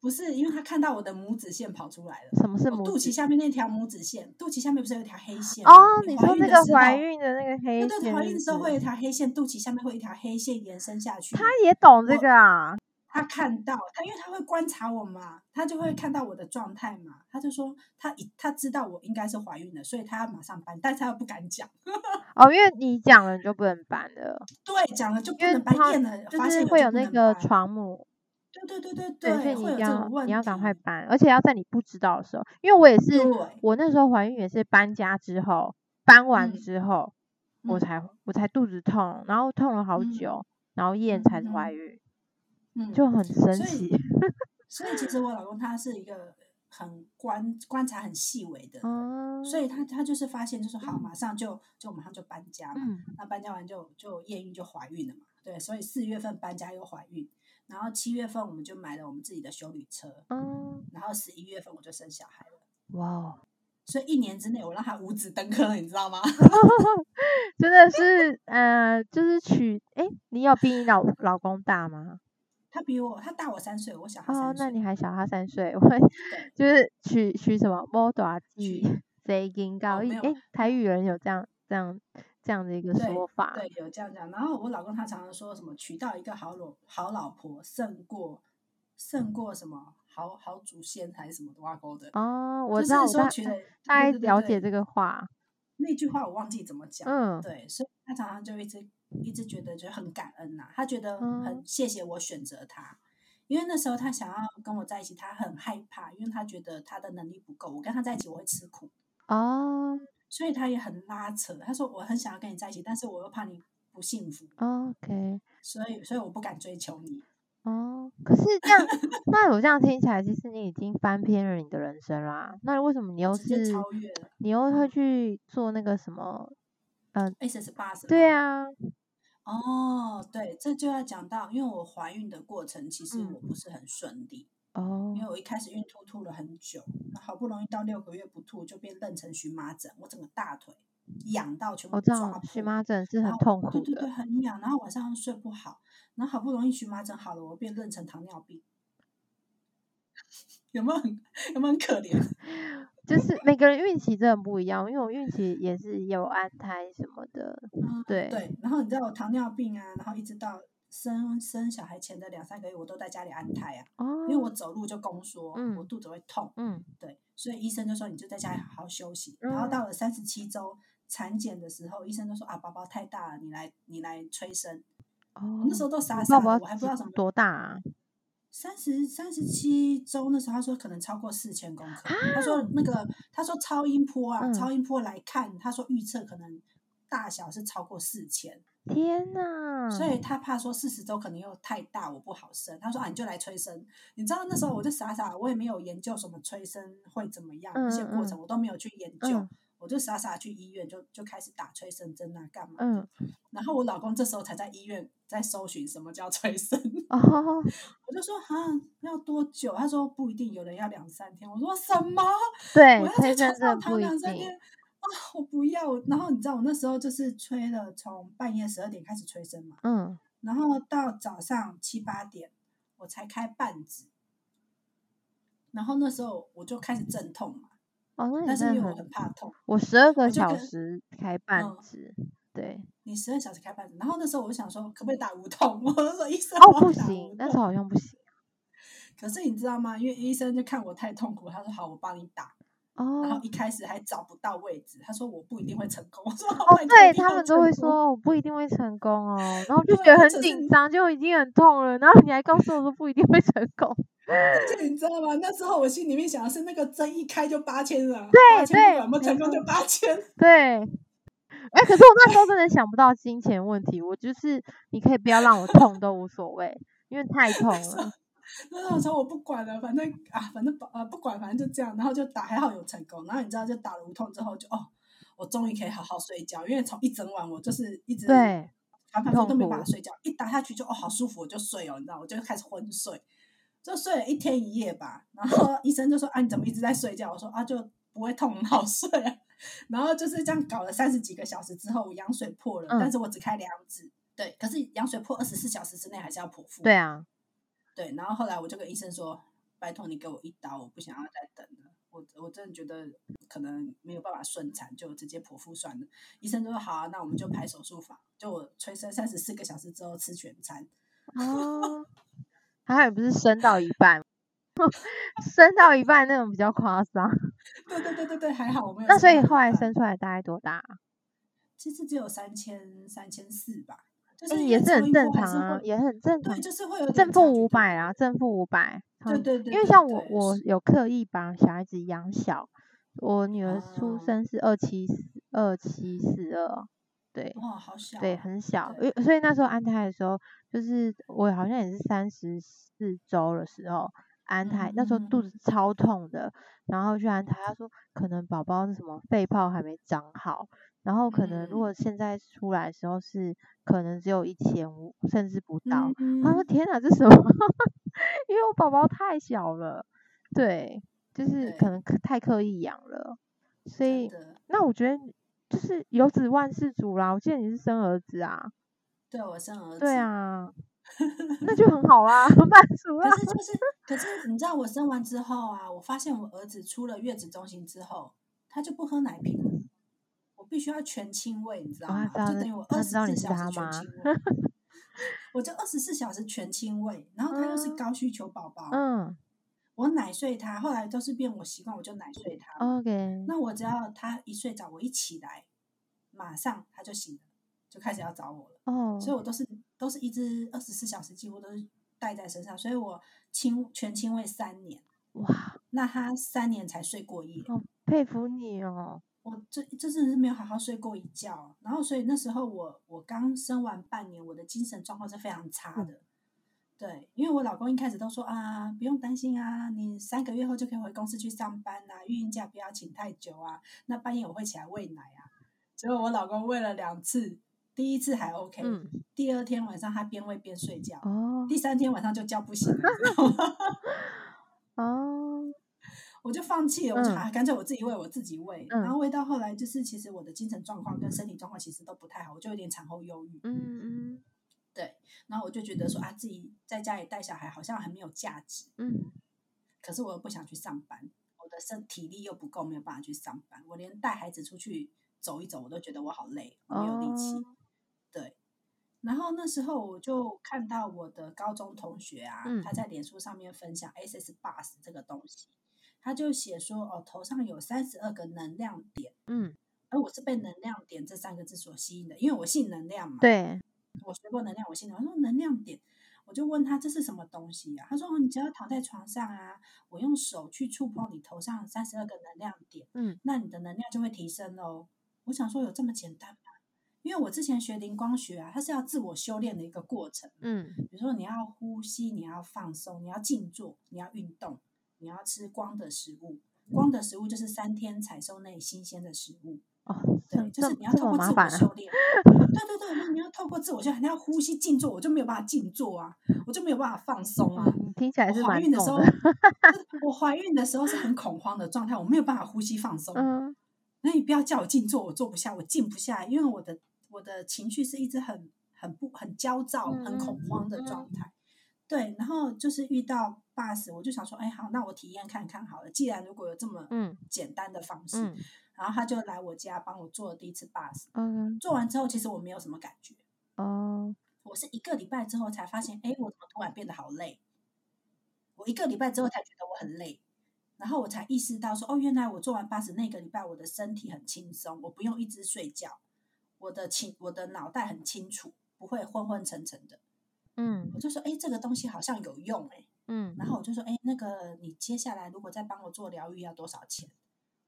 不是，因为他看到我的母子线跑出来了。什么是母子？肚脐下面那条母子线？肚脐下面不是有一条黑线？哦，你说那个怀孕的那个黑线？对，怀孕的时候会有一条黑线，肚脐下面会有一条黑线延伸下去。他也懂这个啊？他看到他，因为他会观察我嘛，他就会看到我的状态嘛，他就说他一他知道我应该是怀孕了，所以他要马上搬，但是他又不敢讲。*laughs* 哦，因为你讲了你就不能搬了。对，讲了就不能搬，验了就是会有那个床母。对对对对对，所以你要你要赶快搬，而且要在你不知道的时候，因为我也是，我那时候怀孕也是搬家之后，搬完之后，嗯、我才我才肚子痛，然后痛了好久，嗯、然后验才怀孕，嗯，就很神奇。所以，所以其实 *laughs* 我老公他是一个很观观察很细微的，嗯、所以他他就是发现就是好，马上就就马上就搬家嘛，嗯、那搬家完就就验孕就怀孕了嘛，对，所以四月份搬家又怀孕。然后七月份我们就买了我们自己的修旅车，嗯，然后十一月份我就生小孩了，哇哦！所以一年之内我让他五子登科了，你知道吗？*laughs* 真的是，呃，就是娶，哎，你有比你老老公大吗？他比我，他大我三岁，我小他三岁。哦，那你还小他三岁，我 *laughs* 就是娶娶什么？摩大吉，*laughs* 谁金高一？哎，台语人有这样这样。这样的一个说法，对，对，有这样讲。然后我老公他常常说什么，娶到一个好老好老婆胜过胜过什么好好祖先还是什么的挖沟的。哦，我知道，说觉得大概了解这个话。那句话我忘记怎么讲。嗯，对，所以他常常就一直一直觉得就很感恩呐、啊，他觉得很谢谢我选择他，嗯、因为那时候他想要跟我在一起，他很害怕，因为他觉得他的能力不够，我跟他在一起我会吃苦。哦。所以他也很拉扯，他说我很想要跟你在一起，但是我又怕你不幸福。OK，所以所以我不敢追求你。哦，可是这样，那我这样听起来，其实你已经翻篇了你的人生啦。那为什么你又是超越了？你又会去做那个什么？嗯，SS 八十。对啊。哦，对，这就要讲到，因为我怀孕的过程其实我不是很顺利。嗯哦，因为我一开始孕吐吐了很久，好不容易到六个月不吐，就变妊娠荨麻疹，我整个大腿痒到全部抓破。荨麻疹是很痛苦的，对对对，很痒，然后晚上睡不好，然后好不容易荨麻疹好了，我变妊娠糖尿病，*laughs* 有没有很有没有很可怜？*laughs* 就是每个人孕期真的不一样，因为我孕期也是有安胎什么的，嗯、对对，然后你知道我糖尿病啊，然后一直到。生生小孩前的两三个月，我都在家里安胎啊，哦、因为我走路就宫缩，嗯、我肚子会痛，嗯，对，所以医生就说你就在家里好好休息。嗯、然后到了三十七周产检的时候，医生就说啊，宝宝太大了，你来你来催生。哦，那时候都傻傻的，我还不知道什么多大啊。三十三十七周那时候，他说可能超过四千公克。啊、他说那个他说超音波啊，嗯、超音波来看，他说预测可能大小是超过四千。天哪！所以他怕说四十周可能又太大，我不好生。他说啊，你就来催生。你知道那时候我就傻傻，我也没有研究什么催生会怎么样，那、嗯、些过程我都没有去研究，嗯、我就傻傻去医院就就开始打催生针啊，干嘛？嗯。然后我老公这时候才在医院在搜寻什么叫催生。*laughs* 哦。我就说啊，要多久？他说不一定，有人要两三天。我说什么？对，我要在床上躺两三天。啊，我不要！然后你知道，我那时候就是催了，从半夜十二点开始催生嘛，嗯，然后到早上七八点我才开半指，然后那时候我就开始阵痛嘛，哦，那但是因为我很怕痛，我十二个小时开半指，嗯、对，你十二小时开半指，然后那时候我就想说，可不可以打无痛？*laughs* 我说医生，哦，不行，那时候好像不行，*laughs* 可是你知道吗？因为医生就看我太痛苦，他说好，我帮你打。哦，然后一开始还找不到位置，他说我不一定会成功。我说哦，对他们都会说我不一定会成功哦，然后 *laughs* 就觉得很紧张，就已经很痛了，然后你还告诉我说不一定会成功。而 *laughs* 且你知道吗？那时候我心里面想的是那个针一开就八千了，对对，有没有成功就八千。对，哎，可是我那时候真的想不到金钱问题，我就是你可以不要让我痛都无所谓，因为太痛 *laughs* 了。那时候我不管了，反正啊，反正不呃不管，反正就这样，然后就打，还好有成功。然后你知道，就打了无痛之后就，就哦，我终于可以好好睡觉，因为从一整晚我就是一直对，反正都没办法睡觉。一打下去就哦好舒服，我就睡哦，你知道，我就开始昏睡，就睡了一天一夜吧。然后医生就说啊，你怎么一直在睡觉？我说啊，就不会痛，很好睡啊。然后就是这样搞了三十几个小时之后，我羊水破了，嗯、但是我只开两指，对，可是羊水破二十四小时之内还是要剖腹。对啊。对，然后后来我就跟医生说：“拜托你给我一刀，我不想要再等了。我我真的觉得可能没有办法顺产，就直接剖腹算了。”医生就说：“好啊，那我们就排手术房。”就我催生三十四个小时之后吃全餐。哦，还好也不是生到一半，*laughs* 生到一半那种比较夸张。*laughs* 对对对对对，还好我没有。那所以后来生出来大概多大？其实只有三千三千四吧。哎，也是很正常啊，也很正常。对，就是会有正负五百啊，正负五百。对对对。因为像我，我有刻意把小孩子养小。我女儿出生是二七四二七四二，对。哇，好小。对，很小。所以那时候安胎的时候，就是我好像也是三十四周的时候安胎，那时候肚子超痛的，然后去安胎，他说可能宝宝是什么肺泡还没长好。然后可能如果现在出来的时候是可能只有一千五，甚至不到。他说：“天哪，这什么？*laughs* 因为我宝宝太小了，对，就是可能太刻意养了，所以那我觉得就是有子万事足啦。我记得你是生儿子啊？对，我生儿子。对啊，*laughs* 那就很好啊，*laughs* 满足啊。可是就是，可是你知道我生完之后啊，我发现我儿子出了月子中心之后，他就不喝奶瓶了。”必须要全亲喂，你知道吗？就等于我二十四小时全亲喂。*laughs* 我就二十四小时全亲喂，然后他又是高需求宝宝。嗯。我奶睡他，后来都是变我习惯，我就奶睡他。OK。那我只要他一睡着，我一起来，马上他就醒了，就开始要找我了。哦。所以我都是都是一只二十四小时，几乎都是带在身上，所以我亲全亲喂三年。哇。那他三年才睡过夜。好佩服你哦。我这这真的是没有好好睡过一觉，然后所以那时候我我刚生完半年，我的精神状况是非常差的，对，因为我老公一开始都说啊，不用担心啊，你三个月后就可以回公司去上班啊，孕假不要请太久啊，那半夜我会起来喂奶啊，结果我老公喂了两次，第一次还 OK，嗯，第二天晚上他边喂边睡觉，哦，第三天晚上就叫不醒了，*laughs* 哦。我就放弃了，我就啊，干脆我自己喂，我自己喂。嗯、然后喂到后来，就是其实我的精神状况跟身体状况其实都不太好，我就有点产后忧郁。嗯嗯，对。然后我就觉得说啊，自己在家里带小孩好像很没有价值。嗯。可是我又不想去上班，我的身体力又不够，没有办法去上班。我连带孩子出去走一走，我都觉得我好累，我没有力气。哦、对。然后那时候我就看到我的高中同学啊，嗯、他在脸书上面分享 SS Bus 这个东西。他就写说哦，头上有三十二个能量点，嗯，而我是被能量点这三个字所吸引的，因为我信能量嘛。对，我学过能量，我信能量。我说能量点，我就问他这是什么东西啊？他说哦，你只要躺在床上啊，我用手去触碰你头上三十二个能量点，嗯，那你的能量就会提升哦。我想说有这么简单吗？因为我之前学灵光学啊，它是要自我修炼的一个过程。嗯，比如说你要呼吸，你要放松，你要静坐，你要运动，你要吃光的食物。光的食物就是三天采收内新鲜的食物。哦，对，就是你要透过自我修炼。对对对，那你要透过自我修炼，你要呼吸静坐，我就没有办法静坐啊，我就没有办法放松啊。嗯、听起来是蛮怀孕的时候，我怀孕的时候是很恐慌的状态，我没有办法呼吸放松。嗯，那你不要叫我静坐，我坐不下，我静不下，因为我的。我的情绪是一直很很不很焦躁、很恐慌的状态，对。然后就是遇到 BARS，我就想说，哎，好，那我体验看看好了。既然如果有这么简单的方式，然后他就来我家帮我做了第一次 BARS。嗯，做完之后，其实我没有什么感觉。哦，我是一个礼拜之后才发现，哎，我怎么突然变得好累？我一个礼拜之后才觉得我很累，然后我才意识到说，哦，原来我做完 BARS 那个礼拜，我的身体很轻松，我不用一直睡觉。我的清，我的脑袋很清楚，不会昏昏沉沉的。嗯，我就说，哎，这个东西好像有用，哎，嗯，然后我就说，哎，那个你接下来如果再帮我做疗愈要多少钱？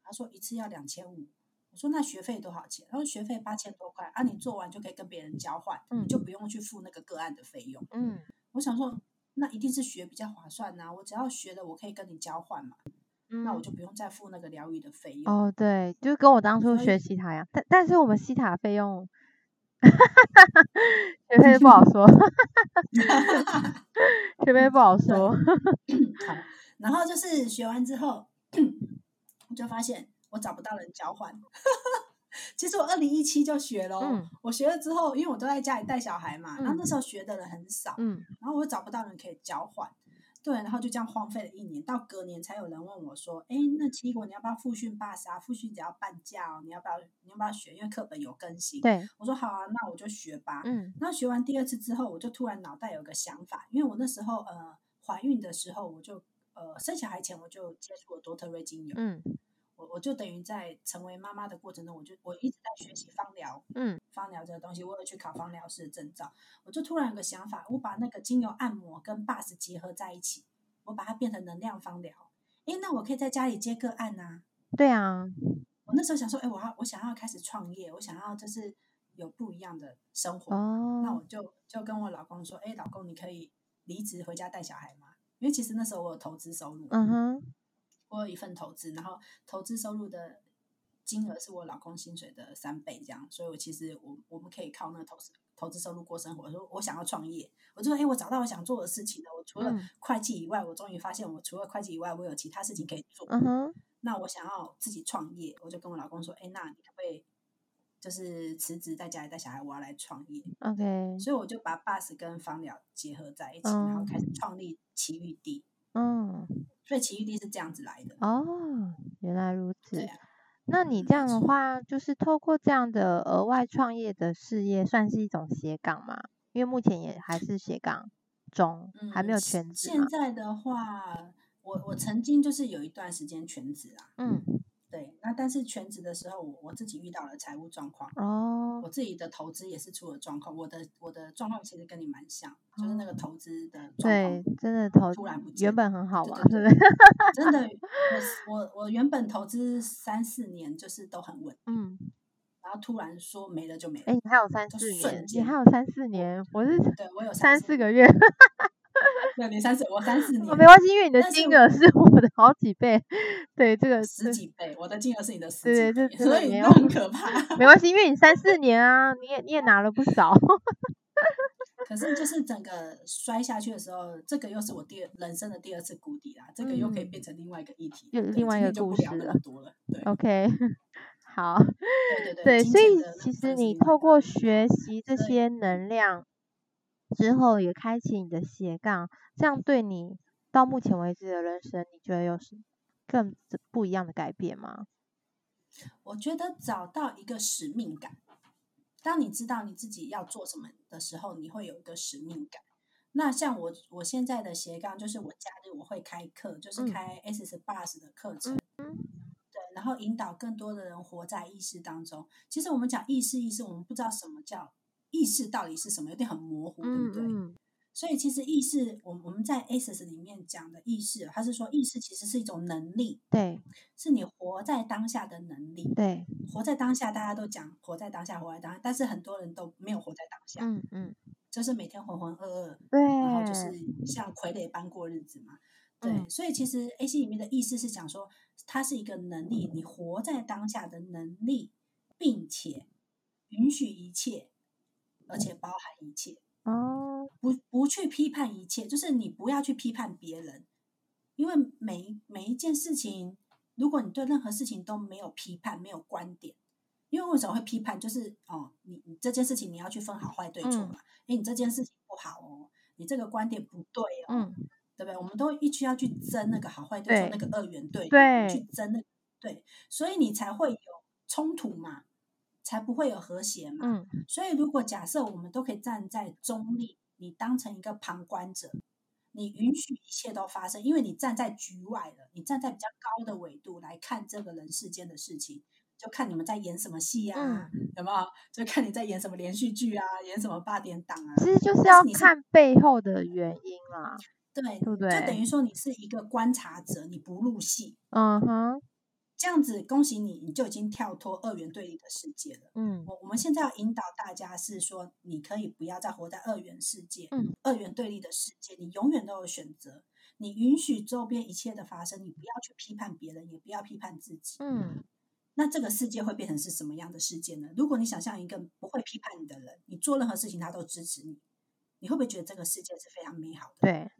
他说一次要两千五。我说那学费多少钱？他说学费八千多块，啊，你做完就可以跟别人交换，嗯，你就不用去付那个个案的费用。嗯，我想说，那一定是学比较划算呐，我只要学了，我可以跟你交换嘛。嗯、那我就不用再付那个疗愈的费用哦。对，就跟我当初学西塔一样，但但是我们西塔费用，*laughs* 学费不好说，*laughs* 学费不好说。*laughs* 好，然后就是学完之后，我就发现我找不到人交换。其实我二零一七就学了，嗯、我学了之后，因为我都在家里带小孩嘛，嗯、然后那时候学的人很少，嗯，然后我又找不到人可以交换。对，然后就这样荒废了一年，到隔年才有人问我说：“哎，那奇异果你要不要复训 BARS 啊？复训只要半价哦，你要不要？你要不要学？因为课本有更新。”对，我说好啊，那我就学吧。嗯，那学完第二次之后，我就突然脑袋有个想法，因为我那时候呃怀孕的时候，我就呃生小孩前我就接触了多特瑞精油。嗯。我我就等于在成为妈妈的过程中，我就我一直在学习芳疗，嗯，芳疗这个东西，我有去考芳疗师的证照。我就突然有个想法，我把那个精油按摩跟 BARS 结合在一起，我把它变成能量芳疗。诶，那我可以在家里接个案呐。对啊，我那时候想说，诶，我要我想要开始创业，我想要就是有不一样的生活。哦，那我就就跟我老公说，诶，老公，你可以离职回家带小孩吗？因为其实那时候我有投资收入。嗯哼。我有一份投资，然后投资收入的金额是我老公薪水的三倍，这样，所以我其实我我们可以靠那个投资投资收入过生活。我说我想要创业，我就说，哎，我找到我想做的事情了。我除了会计以外，我终于发现我除了会计以外，我有其他事情可以做。嗯哼。那我想要自己创业，我就跟我老公说，哎，那你可不可以就是辞职在家里带小孩，我要来创业。OK。所以我就把 BARS 跟芳疗结合在一起，然后开始创立奇遇地。嗯。所以奇遇地是这样子来的哦，原来如此。啊、那你这样的话，就是透过这样的额外创业的事业，算是一种斜杠吗？因为目前也还是斜杠中，嗯、还没有全职。现在的话，我我曾经就是有一段时间全职啊。嗯。对，那但是全职的时候，我我自己遇到了财务状况哦，我自己的投资也是出了状况。我的我的状况其实跟你蛮像，就是那个投资的状况，对，真的投突然不见，原本很好玩，对不对？*laughs* 真的，我我我原本投资三四年就是都很稳，嗯，然后突然说没了就没了。哎，你还有三四年，你还有三四年，我是对我有三四个月。对，你三四，我三四年，没关系，因为你的金额是我的好几倍。对，这个十几倍，我的金额是你的十几倍，对对，所以很可怕。没关系，因为你三四年啊，你也你也拿了不少。*laughs* 可是就是整个摔下去的时候，这个又是我第二人生的第二次谷底啦，这个又可以变成另外一个议题，又另外一个故事了。对，OK，*laughs* 好，对对对，所以其实你透过学习这些能量。之后也开启你的斜杠，这样对你到目前为止的人生，你觉得有什更不一样的改变吗？我觉得找到一个使命感。当你知道你自己要做什么的时候，你会有一个使命感。那像我我现在的斜杠，就是我假日我会开课，就是开 SS BARS 的课程，嗯、对，然后引导更多的人活在意识当中。其实我们讲意识，意识，我们不知道什么叫。意识到底是什么？有点很模糊，对不对？嗯嗯，所以其实意识，我我们在 Access 里面讲的意识，它是说意识其实是一种能力，对，是你活在当下的能力，对，活在当下，大家都讲活在当下，活在当下，但是很多人都没有活在当下，嗯嗯，就是每天浑浑噩噩，对，然后就是像傀儡般过日子嘛，对，嗯、所以其实 A C 里面的意识是讲说，它是一个能力，你活在当下的能力，并且允许一切，而且包含一切。哦，不不去批判一切，就是你不要去批判别人，因为每每一件事情，如果你对任何事情都没有批判、没有观点，因为为什么会批判？就是哦，你你这件事情你要去分好坏对错嘛，哎、嗯，你这件事情不好哦，你这个观点不对哦，嗯、对不对？我们都一直要去争那个好坏对错，对那个二元对，对，去争那个对，所以你才会有冲突嘛。才不会有和谐嘛。嗯，所以如果假设我们都可以站在中立，你当成一个旁观者，你允许一切都发生，因为你站在局外了，你站在比较高的纬度来看这个人世间的事情，就看你们在演什么戏啊，嗯、有没有？就看你在演什么连续剧啊，演什么八点档啊。其实就是要看背后的原因啊，对，对不对？就等于说你是一个观察者，你不入戏。嗯哼。这样子，恭喜你，你就已经跳脱二元对立的世界了。嗯，我我们现在要引导大家是说，你可以不要再活在二元世界，嗯，二元对立的世界，你永远都有选择。你允许周边一切的发生，你不要去批判别人，也不要批判自己。嗯，那这个世界会变成是什么样的世界呢？如果你想象一个不会批判你的人，你做任何事情他都支持你，你会不会觉得这个世界是非常美好的？对。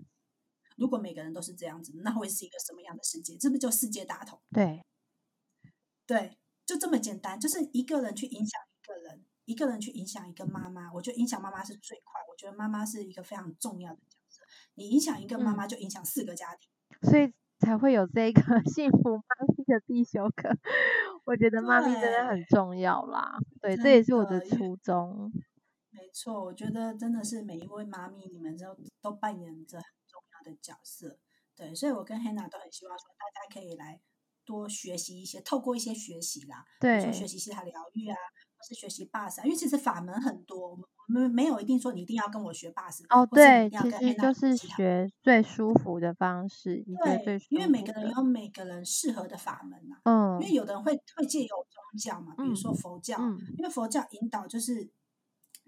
如果每个人都是这样子，那会是一个什么样的世界？这不就世界大同？对。对，就这么简单，就是一个人去影响一个人，一个人去影响一个妈妈。我觉得影响妈妈是最快，我觉得妈妈是一个非常重要的角色。你影响一个妈妈，就影响四个家庭，嗯，所以才会有这个 *laughs* 幸福妈咪的必修课。我觉得妈咪真的很重要啦，对，对，这也是我的初衷。没错，我觉得真的是每一位妈咪，你们都都扮演着很重要的角色。对，所以我跟 Hannah 都很希望说，大家可以来。多学习一些，透过一些学习啦，对，学习西塔疗愈啊，或是学习 BARS 啊，因为其实法门很多，我们没有一定说你一定要跟我学 BARS 哦，对，其实就是学最舒服的方式，对，对，因为每个人有每个人适合的法门嘛，嗯，因为有的人会会借由宗教嘛，比如说佛教，嗯，因为佛教引导就是，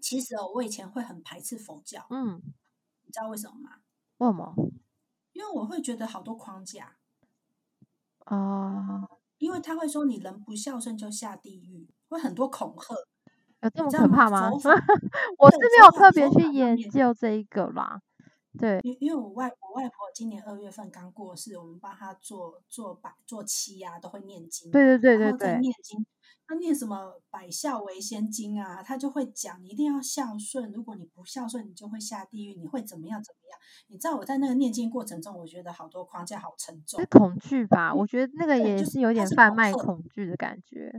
其实哦，我以前会很排斥佛教，嗯，你知道为什么吗？为什么？因为我会觉得好多框架。哦，因为他会说你人不孝顺就下地狱，会很多恐吓，有这么可怕吗？*laughs* 我是没有特别去研究这一个啦。对，因因为我外我外婆今年二月份刚过世，我们帮她做做百做七啊，都会念经。对对对对对，念经。他念什么《百孝为先经》啊？他就会讲，你一定要孝顺。如果你不孝顺，你就会下地狱，你会怎么样？怎么样？你知道我在那个念经过程中，我觉得好多框架好沉重，是恐惧吧？我觉得那个也是有点贩卖恐惧的感觉。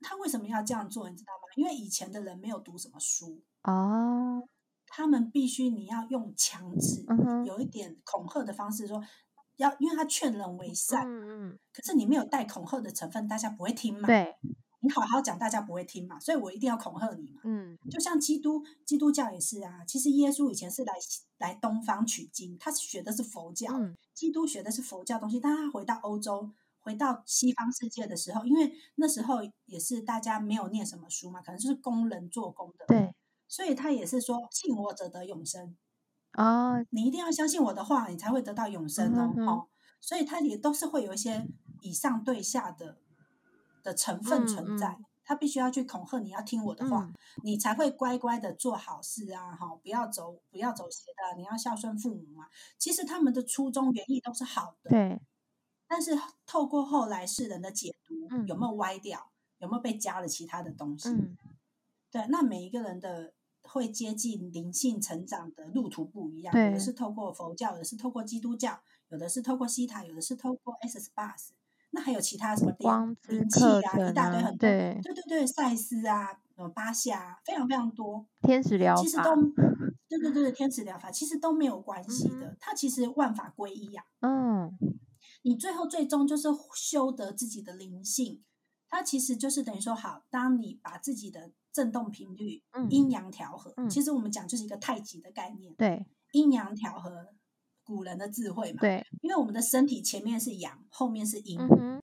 他为什么要这样做？你知道吗？因为以前的人没有读什么书哦，他们必须你要用强制，嗯、有一点恐吓的方式说。要，因为他劝人为善，嗯嗯，可是你没有带恐吓的成分，大家不会听嘛。对，你好好讲，大家不会听嘛，所以我一定要恐吓你嘛。嗯，就像基督，基督教也是啊。其实耶稣以前是来来东方取经，他学的是佛教，嗯，基督学的是佛教东西。但他回到欧洲，回到西方世界的时候，因为那时候也是大家没有念什么书嘛，可能就是工人做工的，对，所以他也是说信我者得永生。啊、哦，你一定要相信我的话，你才会得到永生哦。嗯、哦，所以它也都是会有一些以上对下的的成分存在。他、必须要去恐吓你，要听我的话，嗯、你才会乖乖的做好事啊！哈，不要走不要走邪的，你要孝顺父母嘛。其实他们的初衷原意都是好的，对。但是透过后来世人的解读，嗯、有没有歪掉？有没有被加了其他的东西？嗯、对，那每一个人的。会接近灵性成长的路途不一样，有的是透过佛教，有的是透过基督教，有的是透过西塔，有的是透过 Access Bars，那还有其他什么灵气啊，一大堆很多，对对对对，赛斯啊，呃，巴夏，非常非常多，天使疗法，其实都。对对对，天使疗法其实都没有关系的，嗯、它其实万法归一呀、啊，嗯，你最后最终就是修得自己的灵性，它其实就是等于说，好，当你把自己的。振动频率，阴阳调和，嗯、其实我们讲就是一个太极的概念。对，阴阳调和，古人的智慧嘛。对，因为我们的身体前面是阳，后面是阴。嗯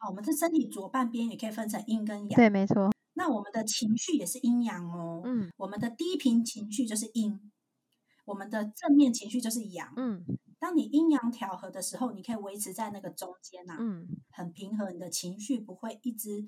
好，我们的身体左半边也可以分成阴跟阳。对，没错。那我们的情绪也是阴阳哦。嗯，我们的低频情绪就是阴，我们的正面情绪就是阳。嗯，当你阴阳调和的时候，你可以维持在那个中间呐、啊，嗯，很平和，你的情绪不会一直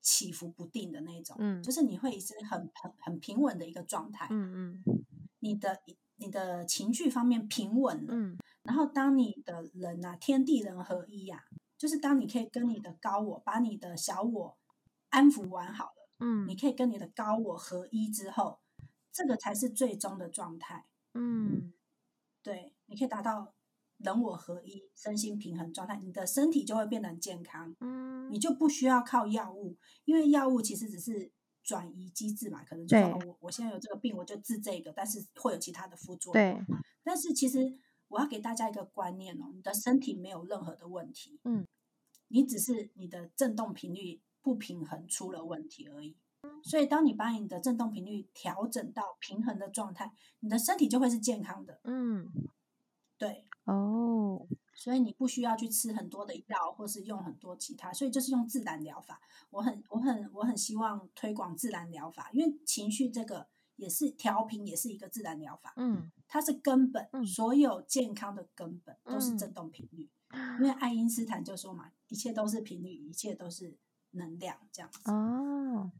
起伏不定的那种。嗯，就是你会一直很很很平稳的一个状态。嗯嗯，你的你的情绪方面平稳了。嗯，然后当你的人啊，天地人合一呀、啊。就是当你可以跟你的高我把你的小我安抚完好了，嗯，你可以跟你的高我合一之后，这个才是最终的状态，嗯，对，你可以达到人我合一、身心平衡状态，你的身体就会变得很健康，嗯，你就不需要靠药物，因为药物其实只是转移机制嘛，可能就说我我现在有这个病，我就治这个，但是会有其他的副作用，对，但是其实。我要给大家一个观念哦，你的身体没有任何的问题，嗯，你只是你的振动频率不平衡出了问题而已。所以，当你把你的振动频率调整到平衡的状态，你的身体就会是健康的。嗯，对，哦，所以你不需要去吃很多的药，或是用很多其他，所以就是用自然疗法。我很、我很、我很希望推广自然疗法，因为情绪这个。也是调频，也是一个自然疗法。嗯，它是根本，嗯、所有健康的根本都是振动频率。嗯、因为爱因斯坦就说嘛，一切都是频率，一切都是能量，这样子。哦，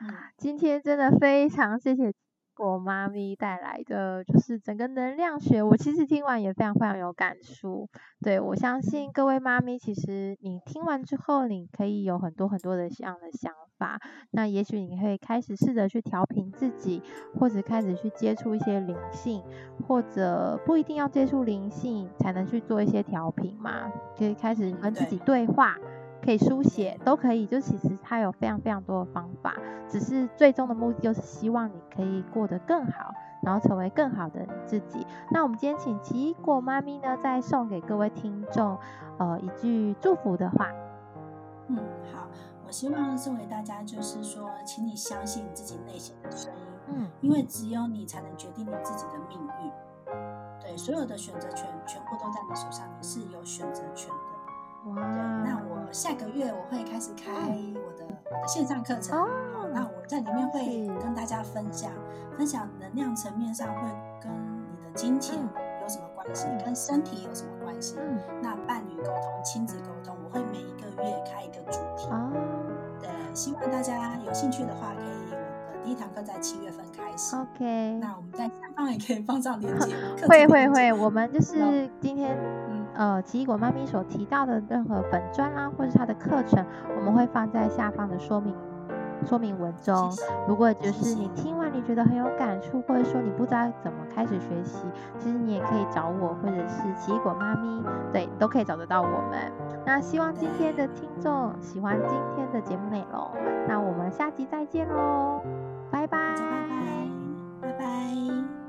嗯，今天真的非常谢谢。果妈咪带来的就是整个能量学，我其实听完也非常非常有感触。对，我相信各位妈咪，其实你听完之后，你可以有很多很多的这样的想法。那也许你可以开始试着去调频自己，或者开始去接触一些灵性，或者不一定要接触灵性才能去做一些调频嘛，可以开始跟自己对话。可以书写，都可以。就其实它有非常非常多的方法，只是最终的目的就是希望你可以过得更好，然后成为更好的你自己。那我们今天请奇异果妈咪呢，再送给各位听众，呃，一句祝福的话。嗯，好，我希望送给大家就是说，请你相信你自己内心的声音，嗯，因为只有你才能决定你自己的命运。对，所有的选择权全部都在你手上，你是有选择权的。哇，对，那我下个月我会开始开我的我的线上课程，哦，那我在里面会跟大家分享，分享能量层面上会跟你的金钱有什么关系，跟身体有什么关系，那伴侣沟通、亲子沟通，我会每一个月开一个主题，对，希望大家有兴趣的话，可以我的第一堂课在七月份开始，OK，那我们在下方也可以放上链接，*laughs* 会会会，我们就是今天。呃，奇异果妈咪所提到的任何本专啊，或者是她的课程，我们会放在下方的说明说明文中。如果就是你听完你觉得很有感触，或者说你不知道怎么开始学习，其实你也可以找我，或者是奇异果妈咪，对，都可以找得到我们。那希望今天的听众喜欢今天的节目内容，那我们下集再见喽，拜拜，拜拜，拜拜。